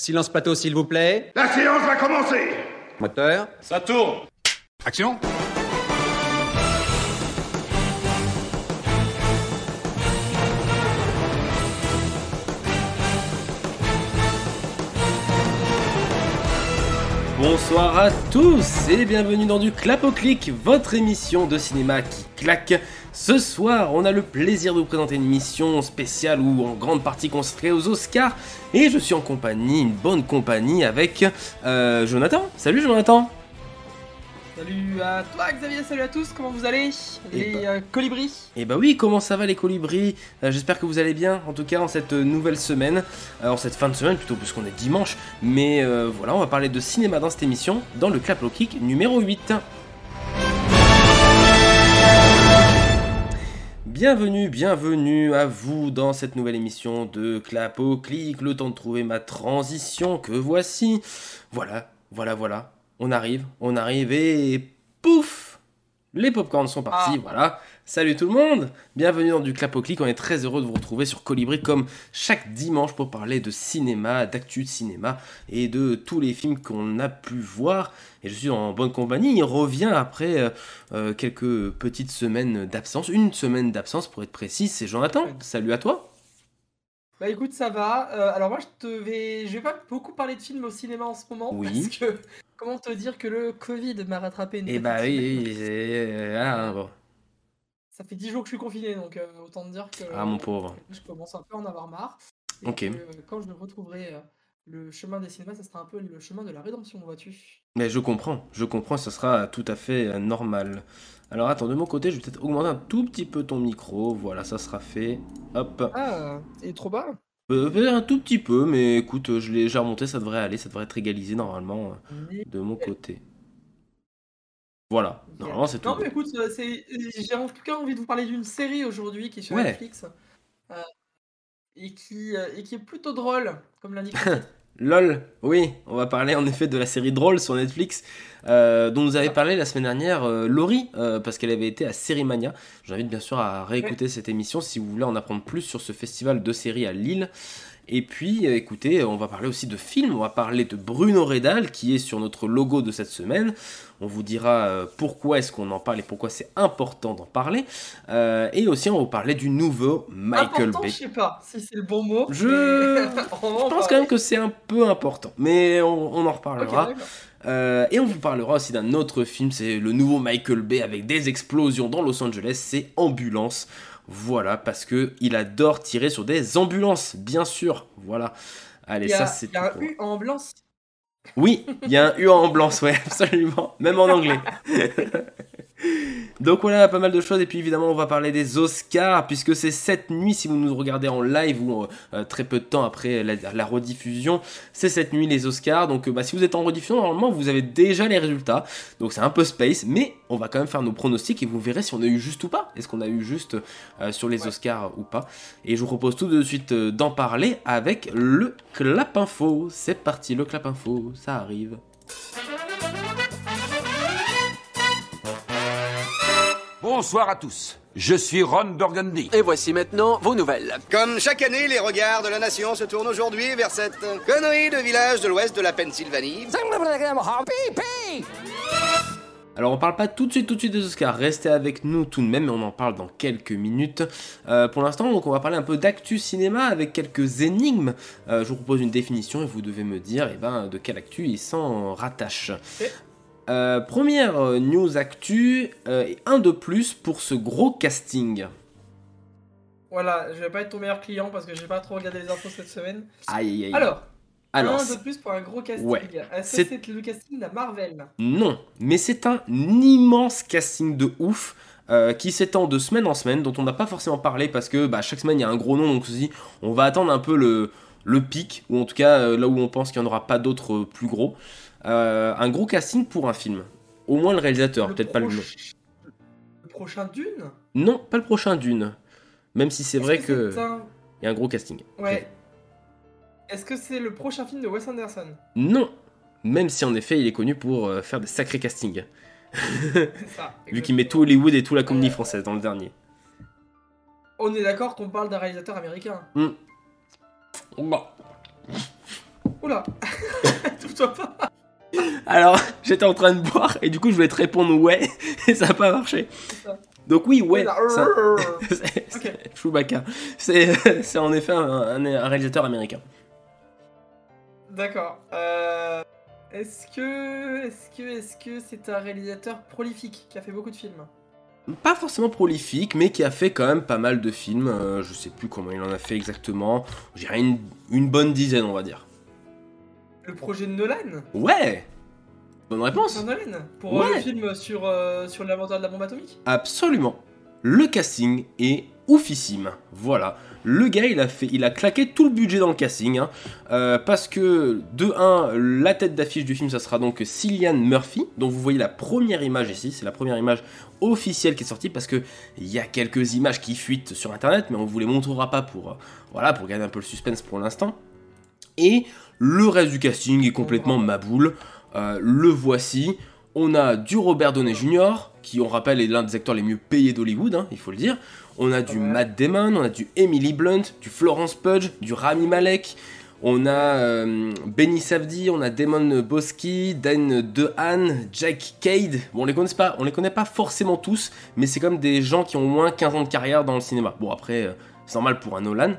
Silence plateau, s'il vous plaît. La séance va commencer Moteur. Ça tourne Action Bonsoir à tous et bienvenue dans du Clap au Clic, votre émission de cinéma qui claque. Ce soir, on a le plaisir de vous présenter une émission spéciale ou en grande partie consacrée aux Oscars. Et je suis en compagnie, une bonne compagnie avec euh, Jonathan. Salut Jonathan Salut à toi Xavier, salut à tous, comment vous allez? Eh Les euh, colibris Et bah oui, comment ça va les colibris? Euh, J'espère que vous allez bien, en tout cas en cette nouvelle semaine, en cette fin de semaine plutôt, puisqu'on est dimanche. Mais voilà, on va parler de cinéma dans cette émission, dans le Clap Clic numéro 8. Bienvenue, bienvenue à vous dans cette nouvelle émission de Clap au Clic. Le temps de trouver ma transition que voici. Voilà, voilà, voilà. On arrive, on arrive et pouf Les popcorns sont partis, Ah. voilà. Salut tout le monde Bienvenue dans du Clap au Clic. On est très heureux de vous retrouver sur Colibri comme chaque dimanche pour parler de cinéma, d'actu de cinéma et de tous les films qu'on a pu voir. Et je suis en bonne compagnie. Il revient après euh, euh, quelques petites semaines d'absence, une semaine d'absence pour être précis. C'est Jonathan. Salut à toi. Bah écoute, ça va. Euh, alors moi, je te vais, je vais pas beaucoup parler de films au cinéma en ce moment Oui. parce que comment te dire que le Covid m'a rattrapé une Et petite bah oui, oui, c'est- ah, bon. Ça fait 10 jours que je suis confiné, donc euh, autant te dire que Ah, mon pauvre. je commence un peu à en avoir marre. Et Ok. que, euh, quand je retrouverai euh, le chemin des cinémas, ça sera un peu le chemin de la rédemption, vois-tu. Mais je comprends, je comprends, ce sera tout à fait euh, normal. Alors attends, de mon côté, je vais peut-être augmenter un tout petit peu ton micro. Voilà, ça sera fait. Hop. Ah, c'est trop bas. Euh, peut-être un tout petit peu, mais écoute, euh, je l'ai déjà remonté, ça devrait aller, ça devrait être égalisé normalement euh, de mon côté. Voilà, normalement c'est tout. Non, mais écoute, euh, j'ai en tout cas envie de vous parler d'une série aujourd'hui qui est sur Ouais. Netflix euh, et, qui, et qui est plutôt drôle, comme l'indique. LOL, oui, on va parler en effet de la série Drôle sur Netflix, euh, dont nous avait parlé la semaine dernière euh, Laurie, euh, parce qu'elle avait été à Sérimania. J'invite bien sûr à réécouter cette émission si vous voulez en apprendre plus sur ce festival de séries à Lille. Et puis, euh, écoutez, on va parler aussi de films, on va parler de Bruno Redal, qui est sur notre logo de cette semaine. On vous dira euh, pourquoi est-ce qu'on en parle et pourquoi c'est important d'en parler. Euh, et aussi, on va vous parler du nouveau Michael Important, Bay. je sais pas si c'est le bon mot. Je- pense quand même que c'est un peu important, mais on, on en reparlera. Euh, et on vous parlera aussi d'un autre film, c'est le nouveau Michael Bay avec des explosions dans Los Angeles, c'est Ambulance. Voilà, parce que il adore tirer sur des ambulances, bien sûr. Voilà. Allez, a, ça c'est il y a un U en ambulance. Oui, il y a un U en ambulance, ouais, absolument. Même en anglais. Donc voilà, pas mal de choses. Et puis évidemment, on va parler des Oscars, puisque c'est cette nuit, si vous nous regardez en live ou euh, très peu de temps après la, la rediffusion, c'est cette nuit les Oscars. Donc euh, bah, si vous êtes en rediffusion, normalement, vous avez déjà les résultats. Donc c'est un peu space, mais on va quand même faire nos pronostics et vous verrez si on a eu juste ou pas. Est-ce qu'on a eu juste euh, sur les Ouais. Oscars ou pas Et je vous propose tout de suite euh, d'en parler avec le Clap Info. C'est parti, le Clap Info, ça arrive. Bonsoir à tous. Je suis Ron Burgundy. Et voici maintenant vos nouvelles. Comme chaque année, les regards de la nation se tournent aujourd'hui vers cette connerie de village de l'ouest de la Pennsylvanie. Alors on parle pas tout de suite tout de suite des Oscars, restez avec nous tout de même, mais on en parle dans quelques minutes. Euh, pour l'instant, donc on va parler un peu d'actu cinéma avec quelques énigmes. Euh, je vous propose une définition et vous devez me dire eh ben, de quelle actu il s'en rattache. Euh, première euh, news actu, euh, et un de plus pour ce gros casting. Voilà, je vais pas être ton meilleur client parce que j'ai pas trop regardé les infos cette semaine. Aïe aïe aïe. Alors, Alors, un de plus pour un gros casting. Ouais. Est-ce C'est- que c'est le casting d'un Marvel? Non, mais c'est un immense casting de ouf euh, qui s'étend de semaine en semaine, dont on n'a pas forcément parlé parce que bah, chaque semaine il y a un gros nom, donc ceci, on va attendre un peu le, le pic, ou en tout cas là où on pense qu'il n'y en aura pas d'autres plus gros. Euh, un gros casting pour un film. Au moins le réalisateur, Le peut-être pas le nom. Le prochain Dune? Non, pas le prochain Dune. Même si c'est Est-ce vrai que que c'est un- il y a un gros casting. Ouais. Est-ce que c'est le prochain film de Wes Anderson? Non, même si en effet il est connu pour euh, faire des sacrés castings. C'est ça. Vu qu'il met tout Hollywood et tout la comédie française dans le dernier. On est d'accord qu'on parle d'un réalisateur américain. Bon. Oula Touche-toi pas Alors, j'étais en train de boire et du coup, je voulais te répondre ouais et ça n'a pas marché. Donc oui, ouais, ça- c'est c'est Chewbacca. C'est c'est en effet un, un- un réalisateur américain. D'accord. Euh, Est-ce que, est-ce que, est-ce que c'est un réalisateur prolifique qui a fait beaucoup de films? Pas forcément prolifique, mais qui a fait quand même pas mal de films. euh, je sais plus comment il en a fait exactement. Je dirais une, une bonne dizaine, on va dire. Le projet de Nolan Ouais Bonne réponse Nolan Pour euh, Ouais. le film sur, euh, sur l'inventeur de la bombe atomique Absolument. Le casting est oufissime. Voilà. Le gars, il a, fait, il a claqué tout le budget dans le casting. hein. Euh, parce que, de 1, la tête d'affiche du film, ça sera donc Cillian Murphy. dont vous voyez la première image ici. C'est la première image officielle qui est sortie. Parce que il y a quelques images qui fuitent sur internet. Mais on vous les montrera pas pour, euh, voilà, pour garder un peu le suspense pour l'instant. Et le reste du casting est complètement maboule. Euh, le voici. On a du Robert Downey Jr., qui on rappelle est l'un des acteurs les mieux payés d'Hollywood, hein, il faut le dire. On a du. Matt Damon, on a du Emily Blunt, du Florence Pudge, du Rami Malek. On a euh, Benny Safdie, on a Damon Boski, Dan DeHaan, Jack Cade. Bon, on les connaît pas, on les connaît pas forcément tous, mais c'est comme des gens qui ont au moins 15 ans de carrière dans le cinéma. Bon, après, euh, c'est normal pour un Nolan.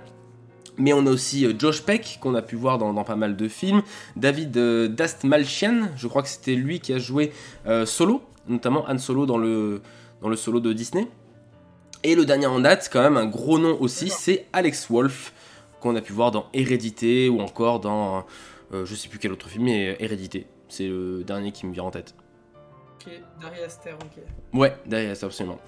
Mais on a aussi euh, Josh Peck, qu'on a pu voir dans, dans pas mal de films. David euh, Dastmalchian, je crois que c'était lui qui a joué euh, Solo, notamment Han Solo dans le, dans le solo de Disney. Et le dernier en date, quand même un gros nom aussi, c'est Alex Wolff, qu'on a pu voir dans Hérédité ou encore dans euh, je sais plus quel autre film, mais euh, Hérédité. C'est le dernier qui me vient en tête. Ok, Dari Aster, ok. Ouais, derrière ça, absolument.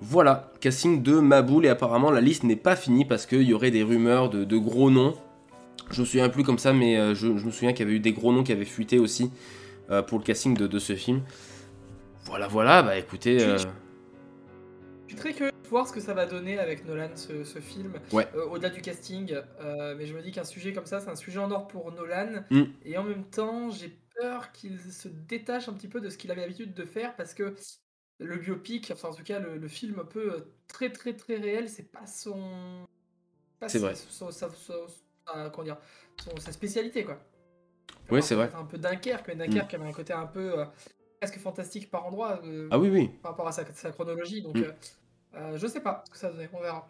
Voilà, casting de Maboul, et apparemment la liste n'est pas finie parce qu'il y aurait des rumeurs de, de gros noms. Je me souviens plus comme ça, mais euh, je, je me souviens qu'il y avait eu des gros noms qui avaient fuité aussi euh, pour le casting de, de ce film. Voilà, voilà, bah écoutez. euh, Je suis très curieux de voir ce que ça va donner avec Nolan, ce, ce film. Ouais. Euh, Au-delà du casting, mais je me dis qu'un sujet comme ça, c'est un sujet en or pour Nolan. Mm. Et en même temps, j'ai peur qu'il se détache un petit peu de ce qu'il avait l'habitude de faire parce que le biopic, enfin en tout cas le, le film un peu euh, très très très réel, c'est pas son. C'est vrai. son- sa- son- sa- comment dire son- Sa spécialité quoi. Oui, c'est vrai. Un peu Dunkerque, mais Dunkerque avait un côté un peu euh, presque fantastique par endroit. euh, Ah oui, oui. par rapport à sa, sa chronologie. Donc, Mm. euh, je sais pas ce que ça donnait, on verra.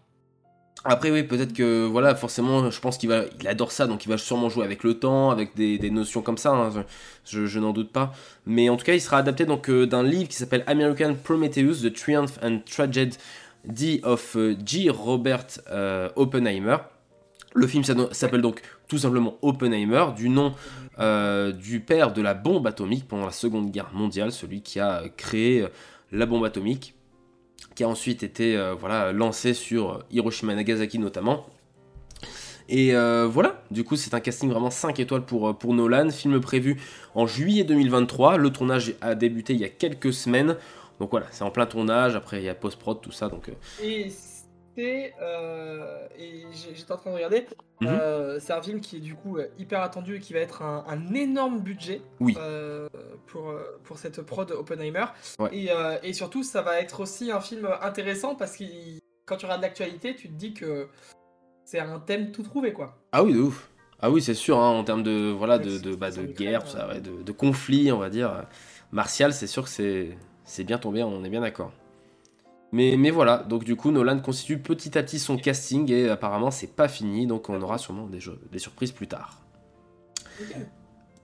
Après, oui, peut-être que, voilà, forcément, je pense qu'il va, il adore ça, donc il va sûrement jouer avec le temps, avec des, notions comme ça, hein, je, n'en doute pas. Mais en tout cas, il sera adapté donc euh, d'un livre qui s'appelle American Prometheus, The Triumph and Tragedy of euh, G. Robert euh, Oppenheimer. Le film s'appelle donc tout simplement Oppenheimer, du nom du père de la bombe atomique pendant la Seconde Guerre mondiale, celui qui a créé la bombe atomique, qui a ensuite été euh, voilà, lancé sur Hiroshima Nagasaki notamment. Et euh, voilà, du coup c'est un casting vraiment 5 étoiles pour, euh, pour Nolan, film prévu en juillet 2023, le tournage a débuté il y a quelques semaines, donc voilà, c'est en plein tournage, après il y a post-prod, tout ça, donc... euh, et j'étais en train de regarder. Mhm. euh, c'est un film qui est du coup euh, hyper attendu et qui va être un, un énorme budget Oui. pour, pour cette prod Oppenheimer. Ouais. Et, et surtout, ça va être aussi un film intéressant parce que quand tu regardes l'actualité, tu te dis que c'est un thème tout trouvé quoi. Ah oui, de ouf. Ah oui, c'est sûr, hein, en termes de, voilà, de, de, bah, de guerre, Ukraine, tout ça, ouais. ouais, de, de conflit, on va dire. Martial, c'est sûr que c'est bien tombé, on est bien d'accord. Mais, mais voilà, donc du coup, Nolan constitue petit à petit son casting et apparemment, c'est pas fini, donc on aura sûrement des, jeux- des surprises plus tard.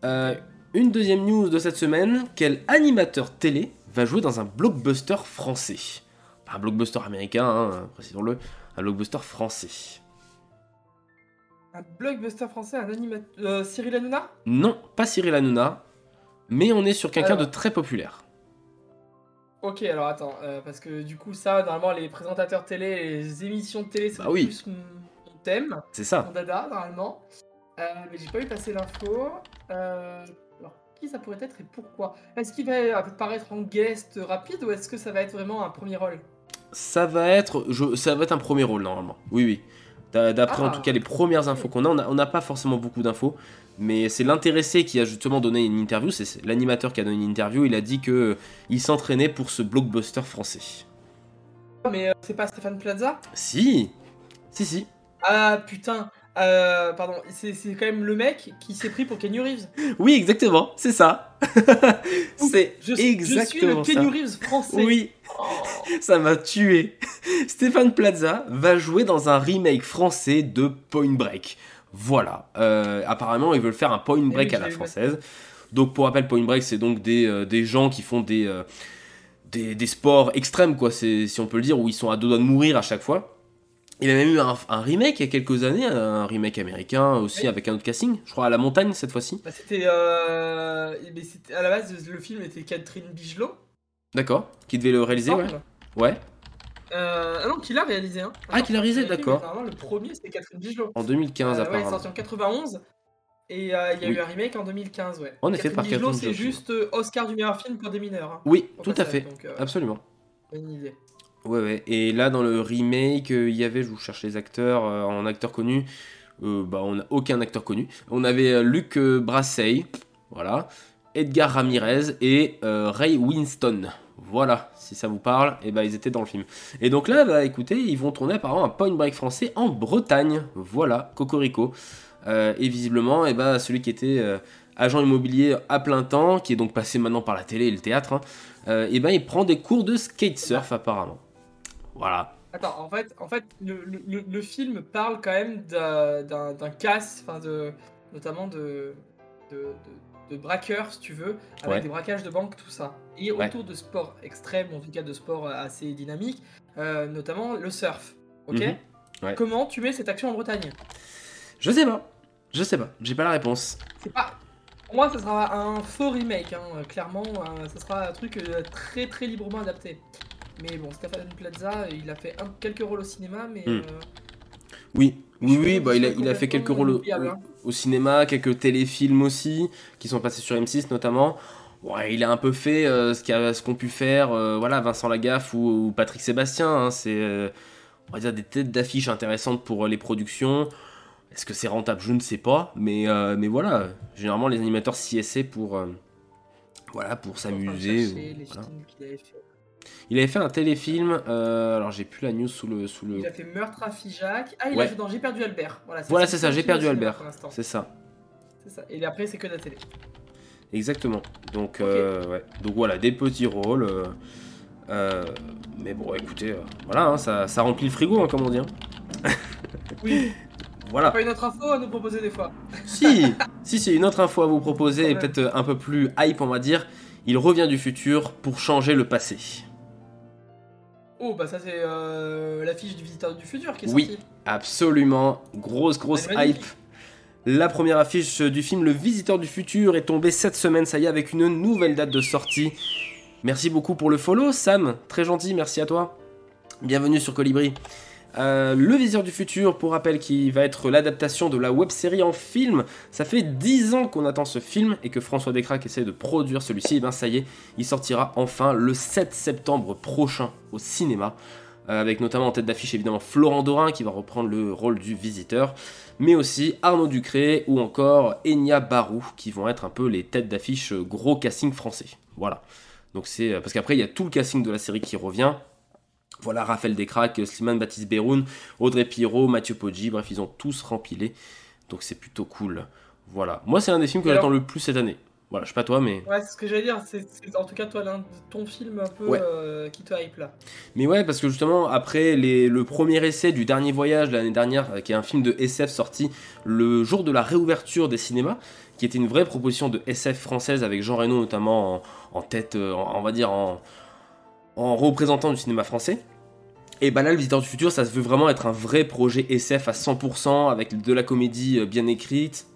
Euh, une deuxième news de cette semaine, quel animateur télé va jouer dans un blockbuster français? Pas un blockbuster américain, hein, précisons-le, un blockbuster français. Un blockbuster français, un animateur. Cyril Hanouna? Non, pas Cyril Hanouna, mais on est sur quelqu'un de très populaire. Ok, alors attends, euh, parce que du coup, ça, normalement, les présentateurs télé, les émissions de télé, c'est Bah oui. plus mon mon thème, C'est ça. mon dada, normalement. Euh, mais j'ai pas eu passer l'info. Euh, alors, qui ça pourrait être et pourquoi? Est-ce qu'il va apparaître en guest rapide ou est-ce que ça va être vraiment un premier rôle? Ça va être, je, ça va être un premier rôle normalement. Oui, oui. D'a- D'après en Ah. tout cas les premières infos qu'on a, on a- on n'a pas forcément beaucoup d'infos, mais c'est l'intéressé qui a justement donné une interview. C'est l'animateur qui a donné une interview. Il a dit que il s'entraînait pour ce blockbuster français. Mais euh, c'est pas Stéphane Plaza? Si, si, si. Ah putain Euh, pardon, c'est quand même le mec qui s'est pris pour Kenny Reeves. Oui, exactement, c'est ça. c'est suis- je suis le exactement. Kenny Reeves français. Oui, Oh. ça m'a tué. Stéphane Plaza va jouer dans un remake français de Point Break. Voilà. Euh, apparemment, ils veulent faire un Point Break à la française. Donc, pour rappel, Point Break, c'est donc des, euh, des gens qui font des, euh, des, des sports extrêmes, quoi, si on peut le dire, où ils sont à deux doigts de mourir à chaque fois. Il y a même eu un, un remake il y a quelques années, un remake américain aussi Oui. avec un autre casting, je crois à la montagne cette fois-ci. Bah, c'était, euh, à la base le film était Catherine Bigelow. D'accord, qui devait le réaliser. Ouais, Euh, ah non, qui l'a réalisé. Hein. Ah, qui l'a réalisé, d'accord. Normalement, le premier c'était Catherine Bigelow. en 2015 Euh, ouais, il est apparemment. sorti en 91. Et euh, il y a Oui. eu un remake en 2015, ouais. En effet, Catherine par Bigelow, Catherine c'est Bigelow. juste euh, Oscar du meilleur film pour des mineurs. hein, Oui, tout à fait, donc, euh, absolument. bonne idée. Ouais, ouais. Et là, dans le remake, euh, il y avait, je vous cherche les acteurs, euh, en acteurs connus, euh, bah, on n'a aucun acteur connu. On avait euh, Luc euh, Brassey, voilà, Edgar Ramirez et euh, Ray Winston. Voilà, si ça vous parle, et bah ils étaient dans le film. Et donc là, bah écoutez, ils vont tourner apparemment un Point Break français en Bretagne. Voilà, Cocorico. Euh, et visiblement, et bah celui qui était euh, agent immobilier à plein temps, qui est donc passé maintenant par la télé et le théâtre, hein, euh, et ben il prend des cours de skatesurf apparemment. Voilà. Attends, en fait, en fait le, film parle quand même d'un casse, enfin de, notamment de- de braqueurs, si tu veux, avec Ouais. des braquages de banque, tout ça. Et Ouais. autour de sports extrêmes, en tout cas de sports assez dynamiques, euh, notamment le surf. Ok Mhm. Ouais. Comment tu mets cette action en Bretagne? Je sais pas. Je sais pas. J'ai pas la réponse. C'est pas. Pour moi, ce sera un faux remake, hein, euh, clairement. euh, ce sera un truc euh, très très librement adapté. Mais bon, Stéphane Plaza, il a fait un- quelques rôles au cinéma, mais. Hmm. Oui, oui, oui. Bah, il, a, c'est il a fait quelques rôles au, cinéma, quelques téléfilms aussi, qui sont passés sur M6 notamment. Ouais, il a un peu fait euh, ce qu'a- ce qu'ont pu faire euh, voilà, Vincent Lagaffe ou, ou Patrick Sébastien. hein. C'est, euh, on va dire, des têtes d'affiche intéressantes pour euh, les productions. Est-ce que c'est rentable? Je ne sais pas. Mais, mais voilà, généralement, les animateurs s'y essaient pour, voilà, pour s'amuser. ou- voilà. Il avait fait un téléfilm, euh, alors j'ai plus la news sous le... Sous le... Il a fait Meurtre à Figeac. Ah, il Ouais. a fait dans J'ai perdu Albert. Voilà, Voilà, c'est ça, seul j'ai perdu Albert. C'est ça, C'est ça. Et après, c'est que de la télé. exactement. Donc, euh, ouais. Donc voilà, des petits rôles. euh, mais bon, écoutez, voilà, hein, ça, ça remplit le frigo, hein, comme on dit. hein. Oui, Voilà. pas une autre info à nous proposer des fois. Si, si, c'est une autre info à vous proposer, et peut-être un peu plus hype, on va dire. Il revient du futur pour changer le passé. Oh, bah ça, c'est euh, l'affiche du Visiteur du Futur qui est Oui. sortie. Absolument, grosse, grosse hype. La première affiche du film Le Visiteur du Futur est tombée cette semaine, ça y est, avec une nouvelle date de sortie. Merci beaucoup pour le follow, Sam. Très gentil, merci à toi. Bienvenue sur Colibri. Euh, le Visiteur du Futur, pour rappel, qui va être l'adaptation de la web-série en film. Ça fait 10 ans qu'on attend ce film et que François Descraques essaie de produire celui-ci. Et ben ça y est, il sortira enfin le 7 septembre prochain au cinéma. Euh, avec notamment en tête d'affiche évidemment Florent Dorin qui va reprendre le rôle du visiteur, mais aussi Arnaud Ducré ou encore Enya Barou qui vont être un peu les têtes d'affiche euh, gros casting français. Voilà. Donc c'est parce qu'après il y a tout le casting de la série qui revient. Voilà, Raphaël Descraques, Slimane Baptiste Beroun, Audrey Pirot, Mathieu Poggi, bref, ils ont tous rempilé. Donc c'est plutôt cool. Voilà. Moi, c'est un des films que j'attends le plus cette année. Voilà, je sais pas toi, mais. Ouais, c'est ce que j'allais dire. C'est en tout cas, toi, l'un de ton film un peu Ouais. euh, qui te hype là. Mais ouais, parce que justement, après les- le premier essai du Dernier Voyage l'année dernière, euh, qui est un film de SF sorti le jour de la réouverture des cinémas, qui était une vraie proposition de SF française avec Jean Reno notamment en, en tête, euh, en- on va dire en, en représentant du cinéma français. Et bah là, Le Visiteur du Futur, ça se veut vraiment être un vrai projet SF à 100%, avec de la comédie euh, bien écrite.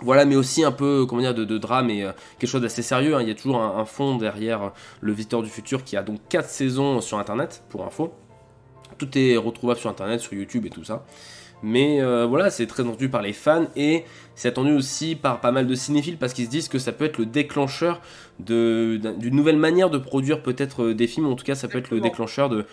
Voilà, mais aussi un peu, comment dire, de, de drame et euh, quelque chose d'assez sérieux. hein. Il y a toujours un, un fond derrière euh, Le Visiteur du Futur qui a donc 4 saisons sur Internet, pour info. Tout est retrouvable sur Internet, sur YouTube et tout ça. Mais euh, voilà, c'est très attendu par les fans et c'est attendu aussi par pas mal de cinéphiles parce qu'ils se disent que ça peut être le déclencheur d'une nouvelle manière de produire peut-être des films. En tout cas, ça peut être le déclencheur de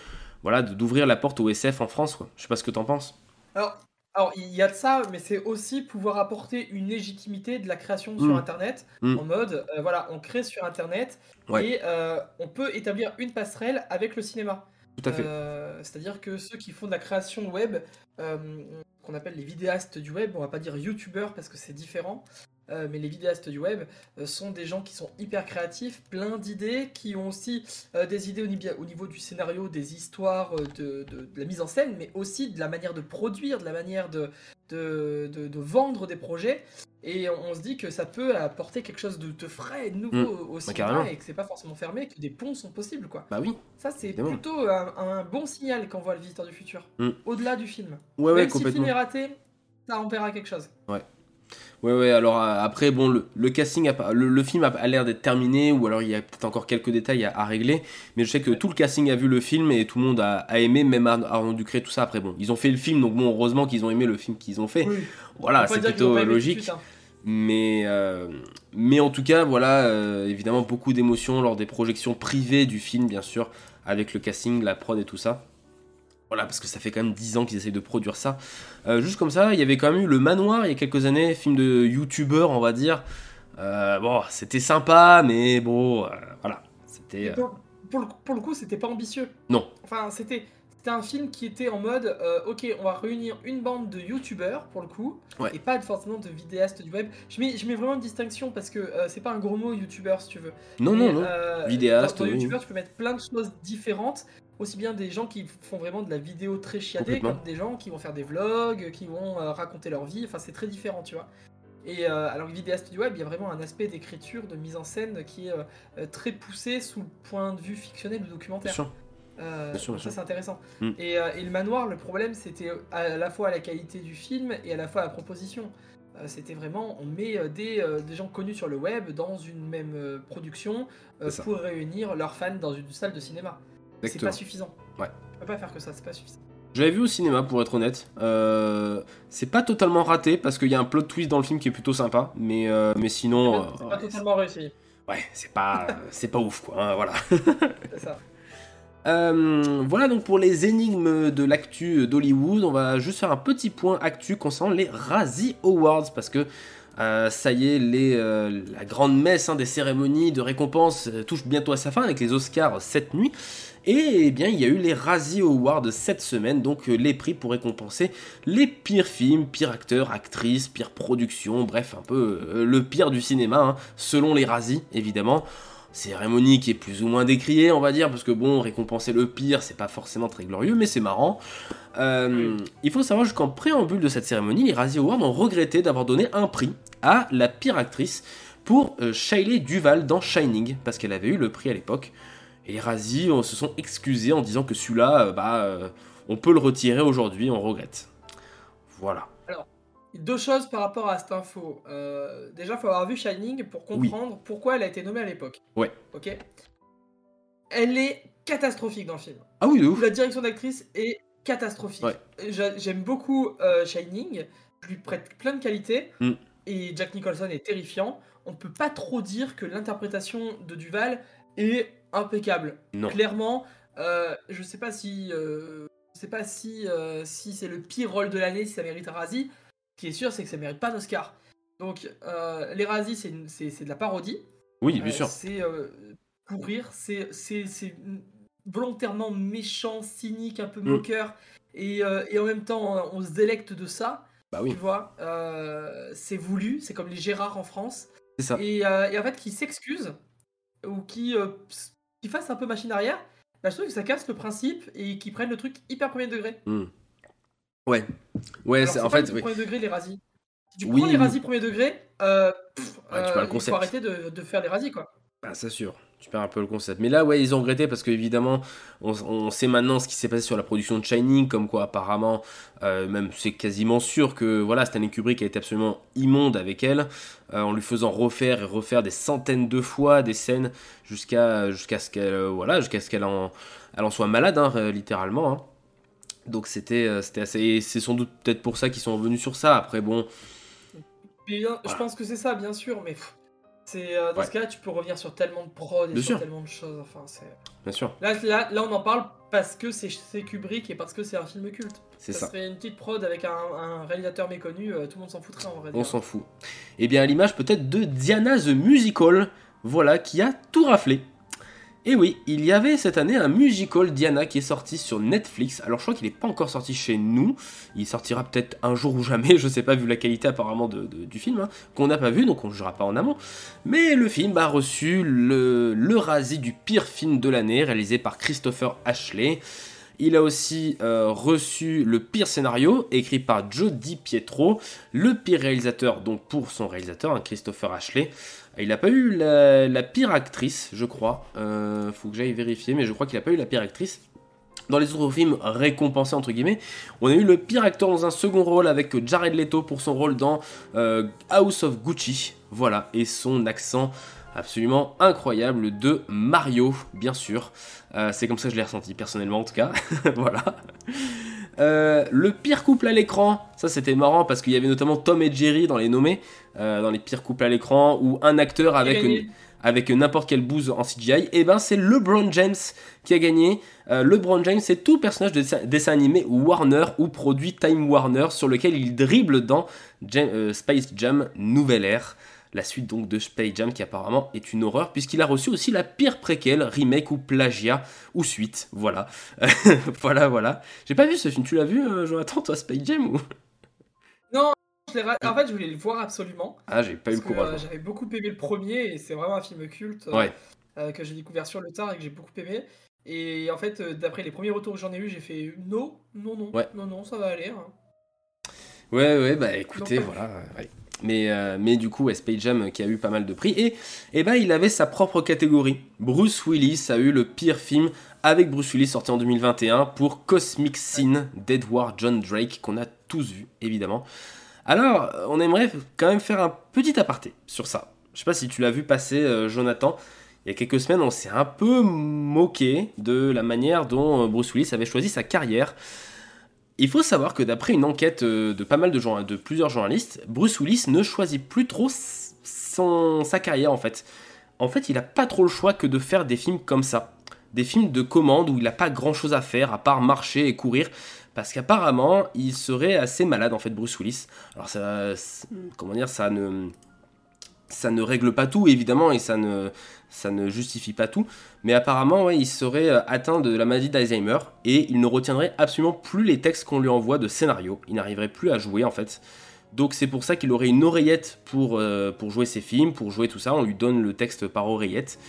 voilà d'ouvrir la porte au SF en France. Quoi. Je sais pas ce que t'en penses. Alors, alors, il y a de ça, mais c'est aussi pouvoir apporter une légitimité de la création sur Mm. Internet, Mm. en mode, euh, voilà, on crée sur Internet Ouais. et euh, on peut établir une passerelle avec le cinéma. Tout à fait. Euh, C'est-à-dire que ceux qui font de la création web, qu'on appelle les vidéastes du web, on va pas dire youtubeurs parce que c'est différent, euh, mais les vidéastes du web euh, sont des gens qui sont hyper créatifs, plein d'idées, qui ont aussi euh, des idées au, niveau du scénario, des histoires, de, de- de la mise en scène, mais aussi de la manière de produire, de la manière de, de, de- de vendre des projets. Et on, on se dit que ça peut apporter quelque chose de, frais et de nouveau au cinéma carrément. et que c'est pas forcément fermé, que des ponts sont possibles, quoi. Bah oui. Ça, c'est plutôt un, un bon signal voit le visiteur du futur. Mm. Au-delà du film. Ouais, ouais, Même si le film est raté, ça en verra quelque chose. Ouais, ouais, alors euh, après, bon, le, le casting, a le, le film a, a l'air d'être terminé, ou alors il y a peut-être encore quelques détails à, à régler, mais je sais que tout le casting a vu le film et tout le monde a, a aimé, même Ar- Arnaud Ducré, tout ça. Après, bon, ils ont fait le film, donc bon, heureusement qu'ils ont aimé le film qu'ils ont fait. Oui. Voilà, c'est plutôt logique. suite, hein. Mais, euh, mais en tout cas, voilà, euh, évidemment, beaucoup d'émotions lors des projections privées du film, bien sûr, avec le casting, la prod et tout ça. Voilà, parce que ça fait quand même 10 ans qu'ils essayent de produire ça. Euh, juste comme ça, il y avait quand même eu Le Manoir il y a quelques années, film de youtubeur, on va dire. Euh, bon, c'était sympa, mais bon, euh, voilà. C'était. Pour, pour le, pour le coup, c'était pas ambitieux. Non. Enfin, c'était c'était un film qui était en mode ok, on va réunir une bande de youtubeurs pour le coup, Ouais. et pas forcément de vidéastes du web. Je mets, je mets vraiment une distinction parce que c'est pas un gros mot youtubeur si tu veux. Non, Mais, non, non. Vidéaste, Dans, dans oui. youtubeur, tu peux mettre plein de choses différentes. Aussi bien des gens qui font vraiment de la vidéo très chiadée, comme des gens qui vont faire des vlogs, qui vont euh, raconter leur vie. Enfin, c'est très différent, tu vois. Et euh, alors, que vidéaste du web, il y a vraiment un aspect d'écriture, de mise en scène qui est euh, très poussé sous le point de vue fictionnel ou Bien documentaire. sûr. Bien sûr, ça, c'est intéressant. Mm. Et, et le manoir, le problème, c'était à la fois la qualité du film et à la fois la proposition. C'était vraiment, on met des, des gens connus sur le web dans une même production pour réunir leurs fans dans une salle de cinéma. C'est pas suffisant. Ouais. On peut pas faire que ça, c'est pas suffisant. Je l'avais vu au cinéma, pour être honnête. Euh, c'est pas totalement raté, parce qu'il y a un plot twist dans le film qui est plutôt sympa, mais, euh, mais sinon. c'est euh, pas ouais, totalement réussi. Ouais, c'est pas, c'est pas ouf, quoi. hein, voilà. C'est ça. Euh, voilà donc pour les énigmes de l'actu d'Hollywood. On va juste faire un petit point actu concernant les Razzie Awards parce que euh, ça y est, les, euh, la grande messe hein, des cérémonies de récompense euh, touche bientôt à sa fin avec les Oscars cette nuit. Et eh bien, il y a eu les Razzie Awards cette semaine, donc euh, les prix pour récompenser les pires films, pires acteurs, actrices, pires productions, bref, un peu euh, le pire du cinéma, hein, selon les Razzie évidemment. Cérémonie qui est plus ou moins décriée, on va dire, parce que bon, récompenser le pire, c'est pas forcément très glorieux, mais c'est marrant. Euh, Il faut savoir qu'en préambule de cette cérémonie, les Razzie Awards ont regretté d'avoir donné un prix à la pire actrice pour euh, Shiley Duval dans Shining, parce qu'elle avait eu le prix à l'époque. Et les Razzie euh, se sont excusés en disant que celui-là, euh, bah, euh, on peut le retirer aujourd'hui, on regrette. Voilà. Deux choses par rapport à cette info. Euh, déjà, il faut avoir vu Shining pour Oui. comprendre pourquoi elle a été nommée à l'époque. Ouais. Ok. Elle est catastrophique dans le film. Ah oui, de ouf. La direction d'actrice est catastrophique. Ouais. J'aime beaucoup euh, Shining, je lui prête plein de qualités, Mm. et Jack Nicholson est terrifiant. On peut pas trop dire que l'interprétation de Duval est impeccable. Non. Clairement, euh, je sais pas si, euh, je sais pas si, euh, si c'est le pire rôle de l'année, si ça mérite un Razzie. Ce qui est sûr, c'est que ça mérite pas d'Oscar. Donc, les Razzie, c'est une- c'est c'est de la parodie. Oui, bien sûr. C'est pour rire, c'est c'est- c'est volontairement méchant, cynique, un peu Mm. moqueur, et, euh, et en même temps, on se délecte de ça. Bah oui, Tu vois, Euh, c'est voulu, c'est comme les Gérard en France. c'est ça. Et, euh, et en fait, qui s'excuse ou qui, euh, qui fasse un peu machine arrière, bah, je trouve que ça casse le principe et qui prennent le truc hyper premier degré. Ouais. Ouais, Alors, c'est en pas fait. oui. premier degré les razzies. Si tu Oui, prends les razzies premier degré, euh, pff, Ouais, tu euh, il concept. faut arrêter de, de faire les razzies quoi. Bah, c'est sûr, tu perds un peu le concept. Mais là, ouais, ils ont regretté parce qu'évidemment, on, on sait maintenant ce qui s'est passé sur la production de Shining, comme quoi apparemment, euh, même c'est quasiment sûr que voilà, Stanley Kubrick a été absolument immonde avec elle, euh, en lui faisant refaire et refaire des centaines de fois des scènes jusqu'à jusqu'à ce qu'elle euh, voilà, jusqu'à ce qu'elle en, elle en soit malade, hein, littéralement. hein. Donc c'était c'était assez. et C'est sans doute peut-être pour ça qu'ils sont revenus sur ça. Après, bon, je pense que c'est ça, bien sûr, mais c'est euh, dans Ouais. ce cas-là, tu peux revenir sur tellement de prod et Bien sur sûr. tellement de choses. Enfin, c'est bien sûr, là, là, là, on en parle parce que c'est Kubrick et parce que c'est un film culte. c'est ça, serait une petite prod avec un, un réalisateur méconnu, euh, tout le monde s'en foutrait en vrai. On s'en fout. Et bien à l'image peut-être de Diana the Musical, voilà, qui a tout raflé. Et oui, il y avait cette année un musical Diana qui est sorti sur Netflix. Alors je crois qu'il n'est pas encore sorti chez nous. Il sortira peut-être un jour ou jamais, je sais pas, vu la qualité apparemment du film, hein, qu'on n'a pas vu, donc on ne jugera pas en amont. Mais le film a reçu le, le du pire film de l'année, réalisé par Christopher Ashley. Il a aussi euh, reçu le pire scénario, écrit par Joe Pietro, le pire réalisateur, donc pour son réalisateur, hein, Christopher Ashley. Il n'a pas eu la, pire actrice, je crois. Euh, faut que j'aille vérifier, mais je crois qu'il n'a pas eu la pire actrice. Dans les autres films récompensés, entre guillemets, on a eu le pire acteur dans un second rôle avec Jared Leto pour son rôle dans euh, House of Gucci. Voilà, et son accent absolument incroyable de Mario, bien sûr. Euh, c'est comme ça que je l'ai ressenti, personnellement en tout cas. voilà. Euh, le pire couple à l'écran, ça c'était marrant parce qu'il y avait notamment Tom et Jerry dans les nommés, euh, dans les pires couples à l'écran, ou un acteur avec, gagné. une- avec n'importe quelle bouse en CGI, et ben c'est LeBron James qui a gagné. Euh, LeBron James, c'est tout personnage de dessin, dessin animé Warner ou produit Time Warner sur lequel il dribble dans Jam- Space Jam Nouvelle Ère. La suite donc de Space Jam qui apparemment est une horreur puisqu'il a reçu aussi la pire préquelle, remake ou plagiat ou suite. Voilà. voilà, voilà. J'ai pas vu ce film. Tu l'as vu, euh, Jonathan, toi, Space Jam ou... Non, je en fait, je voulais le voir absolument. Ah, j'ai pas eu le courage. euh, J'avais beaucoup aimé le premier et c'est vraiment un film culte euh, Ouais. euh, que j'ai découvert sur le tard et que j'ai beaucoup aimé. Et en fait, d'après les premiers retours que j'en ai eu, j'ai fait non, non, non, Ouais. non, non, ça va aller. hein. Ouais, ouais, bah écoutez, voilà. ouais. Mais, euh, mais du coup, Space Jam euh, qui a eu pas mal de prix. Et, et ben, il avait sa propre catégorie. Bruce Willis a eu le pire film avec Bruce Willis sorti en 2021 pour Cosmic Sin d'Edward John Drake, qu'on a tous vu, évidemment. Alors, on aimerait quand même faire un petit aparté sur ça. Je sais pas si tu l'as vu passer, euh, Jonathan. Il y a quelques semaines, on s'est un peu moqué de la manière dont Bruce Willis avait choisi sa carrière. Il faut savoir que d'après une enquête euh, de pas mal de, plusieurs journalistes, Bruce Willis ne choisit plus trop sa carrière en fait. En fait, il a pas trop le choix que de faire des films comme ça. Des films de commande où il n'a pas grand chose à faire à part marcher et courir. Parce qu'apparemment, il serait assez malade en fait, Bruce Willis. Alors ça, comment dire, ça ne, ça ne règle pas tout évidemment et ça ne, ça ne justifie pas tout. Mais apparemment, ouais, il serait euh, atteint de la maladie d'Alzheimer et il ne retiendrait absolument plus les textes qu'on lui envoie de scénario. Il n'arriverait plus à jouer en fait. Donc c'est pour ça qu'il aurait une oreillette pour, euh, pour jouer ses films, pour jouer tout ça. On lui donne le texte par oreillette.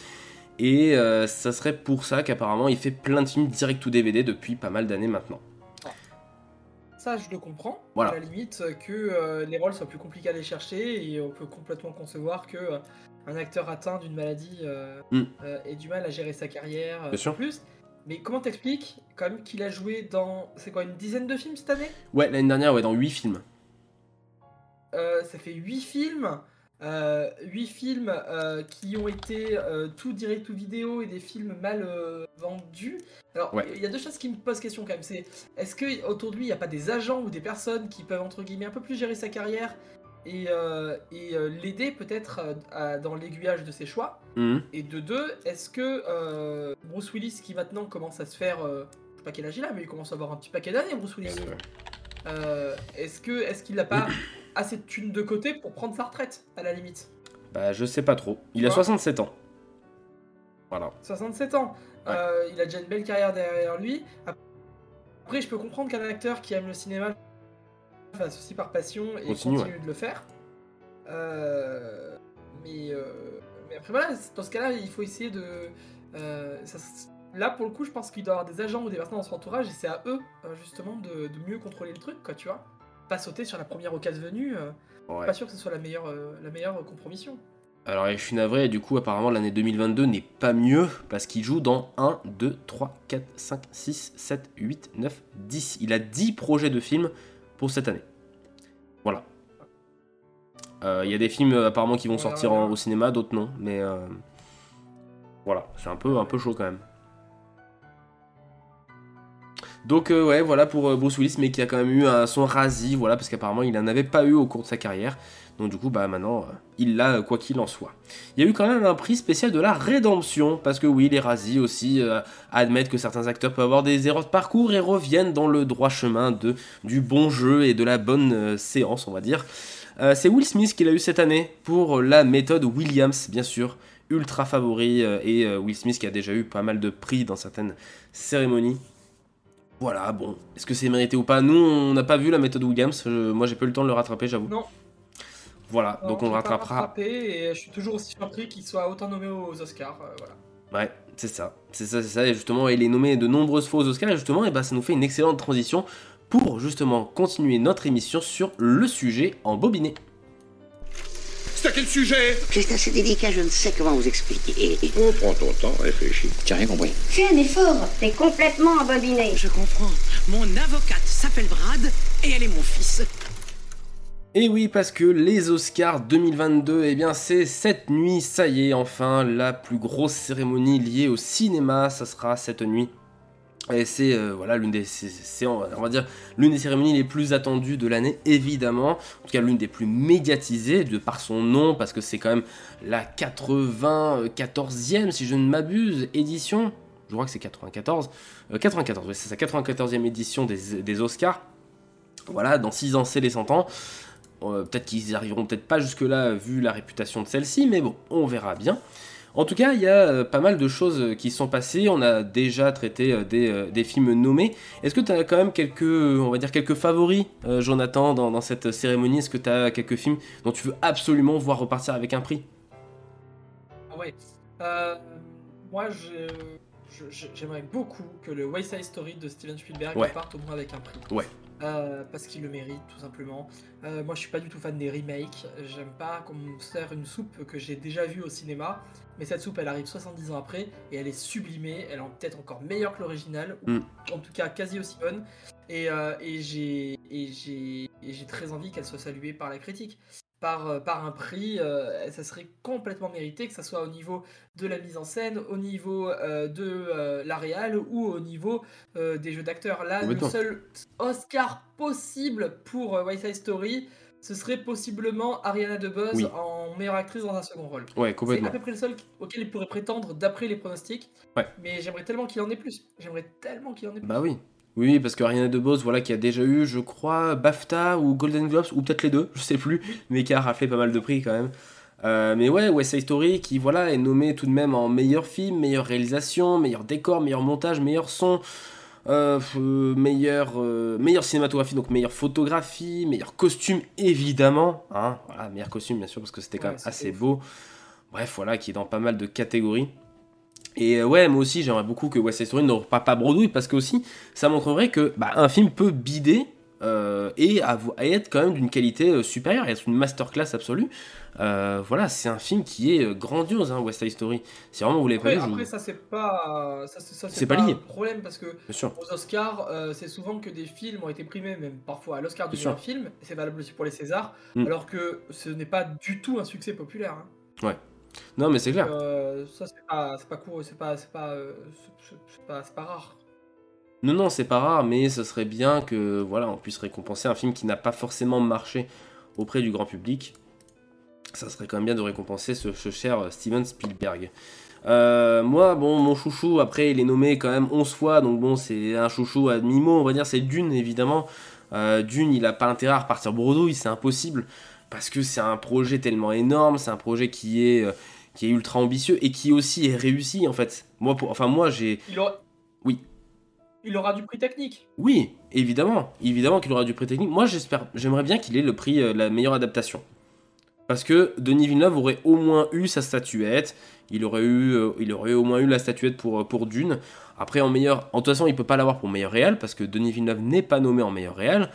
Et euh, ça serait pour ça qu'apparemment il fait plein de films direct ou DVD depuis pas mal d'années maintenant. Ça, je le comprends. Voilà. À la limite, que euh, les rôles soient plus compliqués à aller chercher et on peut complètement concevoir que un acteur atteint d'une maladie Mm. ait du mal à gérer sa carrière euh, Bien sûr. en plus. Mais comment t'expliques quand même qu'il a joué dans, c'est quoi, une dizaine de films cette année? Ouais, l'année dernière, ouais, dans 8 films. Euh, ça fait 8 films. Euh, 8 films euh, qui ont été tout direct ou vidéo et des films mal vendus. Alors, il Ouais. y a deux choses qui me posent question quand même. C'est est-ce que autour de lui, il n'y a pas des agents ou des personnes qui peuvent entre guillemets un peu plus gérer sa carrière? Et, euh, et euh, l'aider peut-être euh, dans l'aiguillage de ses choix Mhm. Et de deux, est-ce que euh, Bruce Willis, qui maintenant commence à se faire, je sais pas quel âge il a, mais il commence à avoir un petit paquet d'années, Bruce Willis. Est-ce que est-ce qu'il n'a pas assez de thunes de côté pour prendre sa retraite à la limite? Bah, je sais pas trop. Il a Ouais. 67 ans. Voilà. 67 ans. Ouais. Il a déjà une belle carrière derrière lui. Après, je peux comprendre qu'un acteur qui aime le cinéma fasse aussi par passion et Continue, continue, de le faire. Euh, mais, euh, mais après, voilà, dans ce cas-là, il faut essayer de. euh, ça là, pour le coup, je pense qu'il doit avoir des agents ou des personnes dans son entourage et c'est à eux, euh, justement, de, de mieux contrôler le truc, quoi, tu vois. Pas sauter sur la première occasion venue. euh, Ouais. Pas sûr que ce soit la meilleure, euh, la meilleure compromission. Alors, je suis navré, du coup, apparemment, l'année 2022 n'est pas mieux parce qu'il joue dans 1, 2, 3, 4, 5, 6, 7, 8, 9, 10. Il a 10 projets de films pour cette année. Voilà. Euh, Il y a des films euh, apparemment qui vont sortir au cinéma, d'autres non, mais euh, voilà, c'est un peu, chaud quand même. Donc euh, ouais, voilà pour euh, Bruce Willis, mais qui a quand même eu un, son Razzie, voilà, parce qu'apparemment il n'en avait pas eu au cours de sa carrière. Donc du coup, bah maintenant, euh, il l'a euh, quoi qu'il en soit. Il y a eu quand même un prix spécial de la rédemption, parce que oui, les Razzie aussi euh, admettent que certains acteurs peuvent avoir des erreurs de parcours et reviennent dans le droit chemin de, du bon jeu et de la bonne séance, on va dire. C'est Will Smith qui l'a eu cette année pour la méthode Williams, bien sûr. ultra favori et Will Smith qui a déjà eu pas mal de prix dans certaines cérémonies. Voilà, bon, est-ce que c'est mérité ou pas? Nous, on n'a pas vu la méthode Williams. Moi, j'ai pas eu le temps de le rattraper, j'avoue. Non. Voilà, donc on le rattrapera. rattrapé et je suis toujours aussi surpris qu'il soit autant nommé aux Oscars. euh, voilà. Ouais, c'est ça, c'est ça, c'est ça. Et justement, il est nommé de nombreuses fois aux Oscars. Et justement, et ben, ça nous fait une excellente transition pour justement continuer notre émission sur le sujet en bobiné. C'est à quel sujet? C'est assez délicat, je ne sais comment vous expliquer. Oh, prends ton temps, réfléchis. J'ai rien compris. Fais un effort, t'es complètement embobiné. Je comprends. Mon avocate s'appelle Brad et elle est mon fils. Et oui, parce que les Oscars 2022, eh bien, c'est cette nuit, ça y est, enfin, la plus grosse cérémonie liée au cinéma, ça sera cette nuit. Et c'est euh, voilà l'une des, on va dire l'une des cérémonies les plus attendues de l'année, évidemment. En tout cas, l'une des plus médiatisées de par son nom, parce que c'est quand même la 94e, si je ne m'abuse, édition. Je crois que c'est 94. Euh, 94, oui, c'est sa 94e édition des, des Oscars. Voilà, dans 6 ans, c'est les 100 ans. Euh, peut-être qu'ils arriveront peut-être pas jusque-là vu la réputation de celle-ci, mais bon, on verra bien. En tout cas, il y a euh, pas mal de choses euh, qui sont passées. On a déjà traité des, films nommés. Est-ce que tu as quand même quelques, on va dire quelques favoris, Jonathan, dans, dans cette cérémonie? Est-ce que tu as quelques films dont tu veux absolument voir repartir avec un prix? Ah Ouais. Moi, je- j'aimerais beaucoup que le West Side Story de Steven Spielberg Ouais. parte au moins avec un prix. Ouais. Euh, parce qu'il le mérite, tout simplement. Euh, moi, je suis pas du tout fan des remakes. J'aime pas qu'on me sert une soupe que j'ai déjà vue au cinéma. Mais cette soupe, elle arrive 70 ans après et elle est sublimée. Elle est peut-être encore meilleure que l'original, ou Mm. en tout cas quasi aussi bonne. Et, euh, et j'ai très envie qu'elle soit saluée par la critique. Par, euh, par un prix, euh, ça serait complètement mérité, que ce soit au niveau de la mise en scène, au niveau euh, de euh, la réal ou au niveau des jeux d'acteurs. Là, le seul Oscar possible pour West Side Story, ce serait possiblement Ariana DeBose Oui. en meilleure actrice dans un second rôle. Ouais, C'est à peu près le seul auquel il pourrait prétendre d'après les pronostics. Ouais. Mais j'aimerais tellement qu'il en ait plus. J'aimerais tellement qu'il en ait plus. Bah oui. Oui, parce que Ariana DeBose, voilà, qui a déjà eu, je crois, BAFTA ou Golden Globes, ou peut-être les deux, je sais plus, mais qui a raflé pas mal de prix quand même. Euh, mais ouais, West Side Story, qui voilà, est nommé tout de même en meilleur film, meilleure réalisation, meilleur décor, meilleur montage, meilleur son, euh, euh, meilleur, euh, meilleure cinématographie, donc meilleure photographie, meilleur costume, évidemment. Hein, voilà, meilleur costume, bien sûr, parce que c'était quand Ouais, même assez ouf. beau. Bref, voilà, qui est dans pas mal de catégories. Et euh, ouais, moi aussi, j'aimerais beaucoup que West Side Story ne pas bredouille, parce que aussi, ça montrerait que bah, un film peut bider euh, et, et être quand même d'une qualité euh, supérieure, être une masterclass absolue. Euh, voilà, c'est un film qui est grandiose, hein, West Side Story. Si vraiment vous l'avez pas Après, je après, ça c'est pas ça, c'est- ça, C'est pas lié. un problème parce que aux Oscars, c'est souvent que des films ont été primés, même parfois à l'Oscar du meilleur film. C'est valable aussi pour les Césars, Mm. alors que ce n'est pas du tout un succès populaire. hein. Non, mais c'est clair. Euh, ça c'est pas court, c'est pas pas, euh, pas pas rare. Non, non, c'est pas rare, mais ce serait bien que voilà, on puisse récompenser un film qui n'a pas forcément marché auprès du grand public. Ça serait quand même bien de récompenser ce, ce cher euh, Steven Spielberg. Euh, moi, bon, mon chouchou, après, il est nommé quand même 11 fois, donc bon, c'est un chouchou à demi-mot, on va dire, c'est Dune, évidemment. Euh, Dune, il a pas intérêt à repartir bredouille, c'est impossible, parce que c'est un projet tellement énorme, c'est un projet qui est, euh, qui est ultra ambitieux et qui aussi est réussi, en fait. Moi, pour, enfin, moi, j'ai... Il aura Oui. Il aura du prix technique. Oui, évidemment, évidemment qu'il aura du prix technique. Moi, j'espère, j'aimerais bien qu'il ait le prix euh, de la meilleure adaptation. Parce que Denis Villeneuve aurait au moins eu sa statuette. Il aurait eu, euh, il aurait au moins eu la statuette pour, pour Dune. Après, en meilleur, en toute façon, il peut pas l'avoir pour meilleur réel parce que Denis Villeneuve n'est pas nommé en meilleur réel.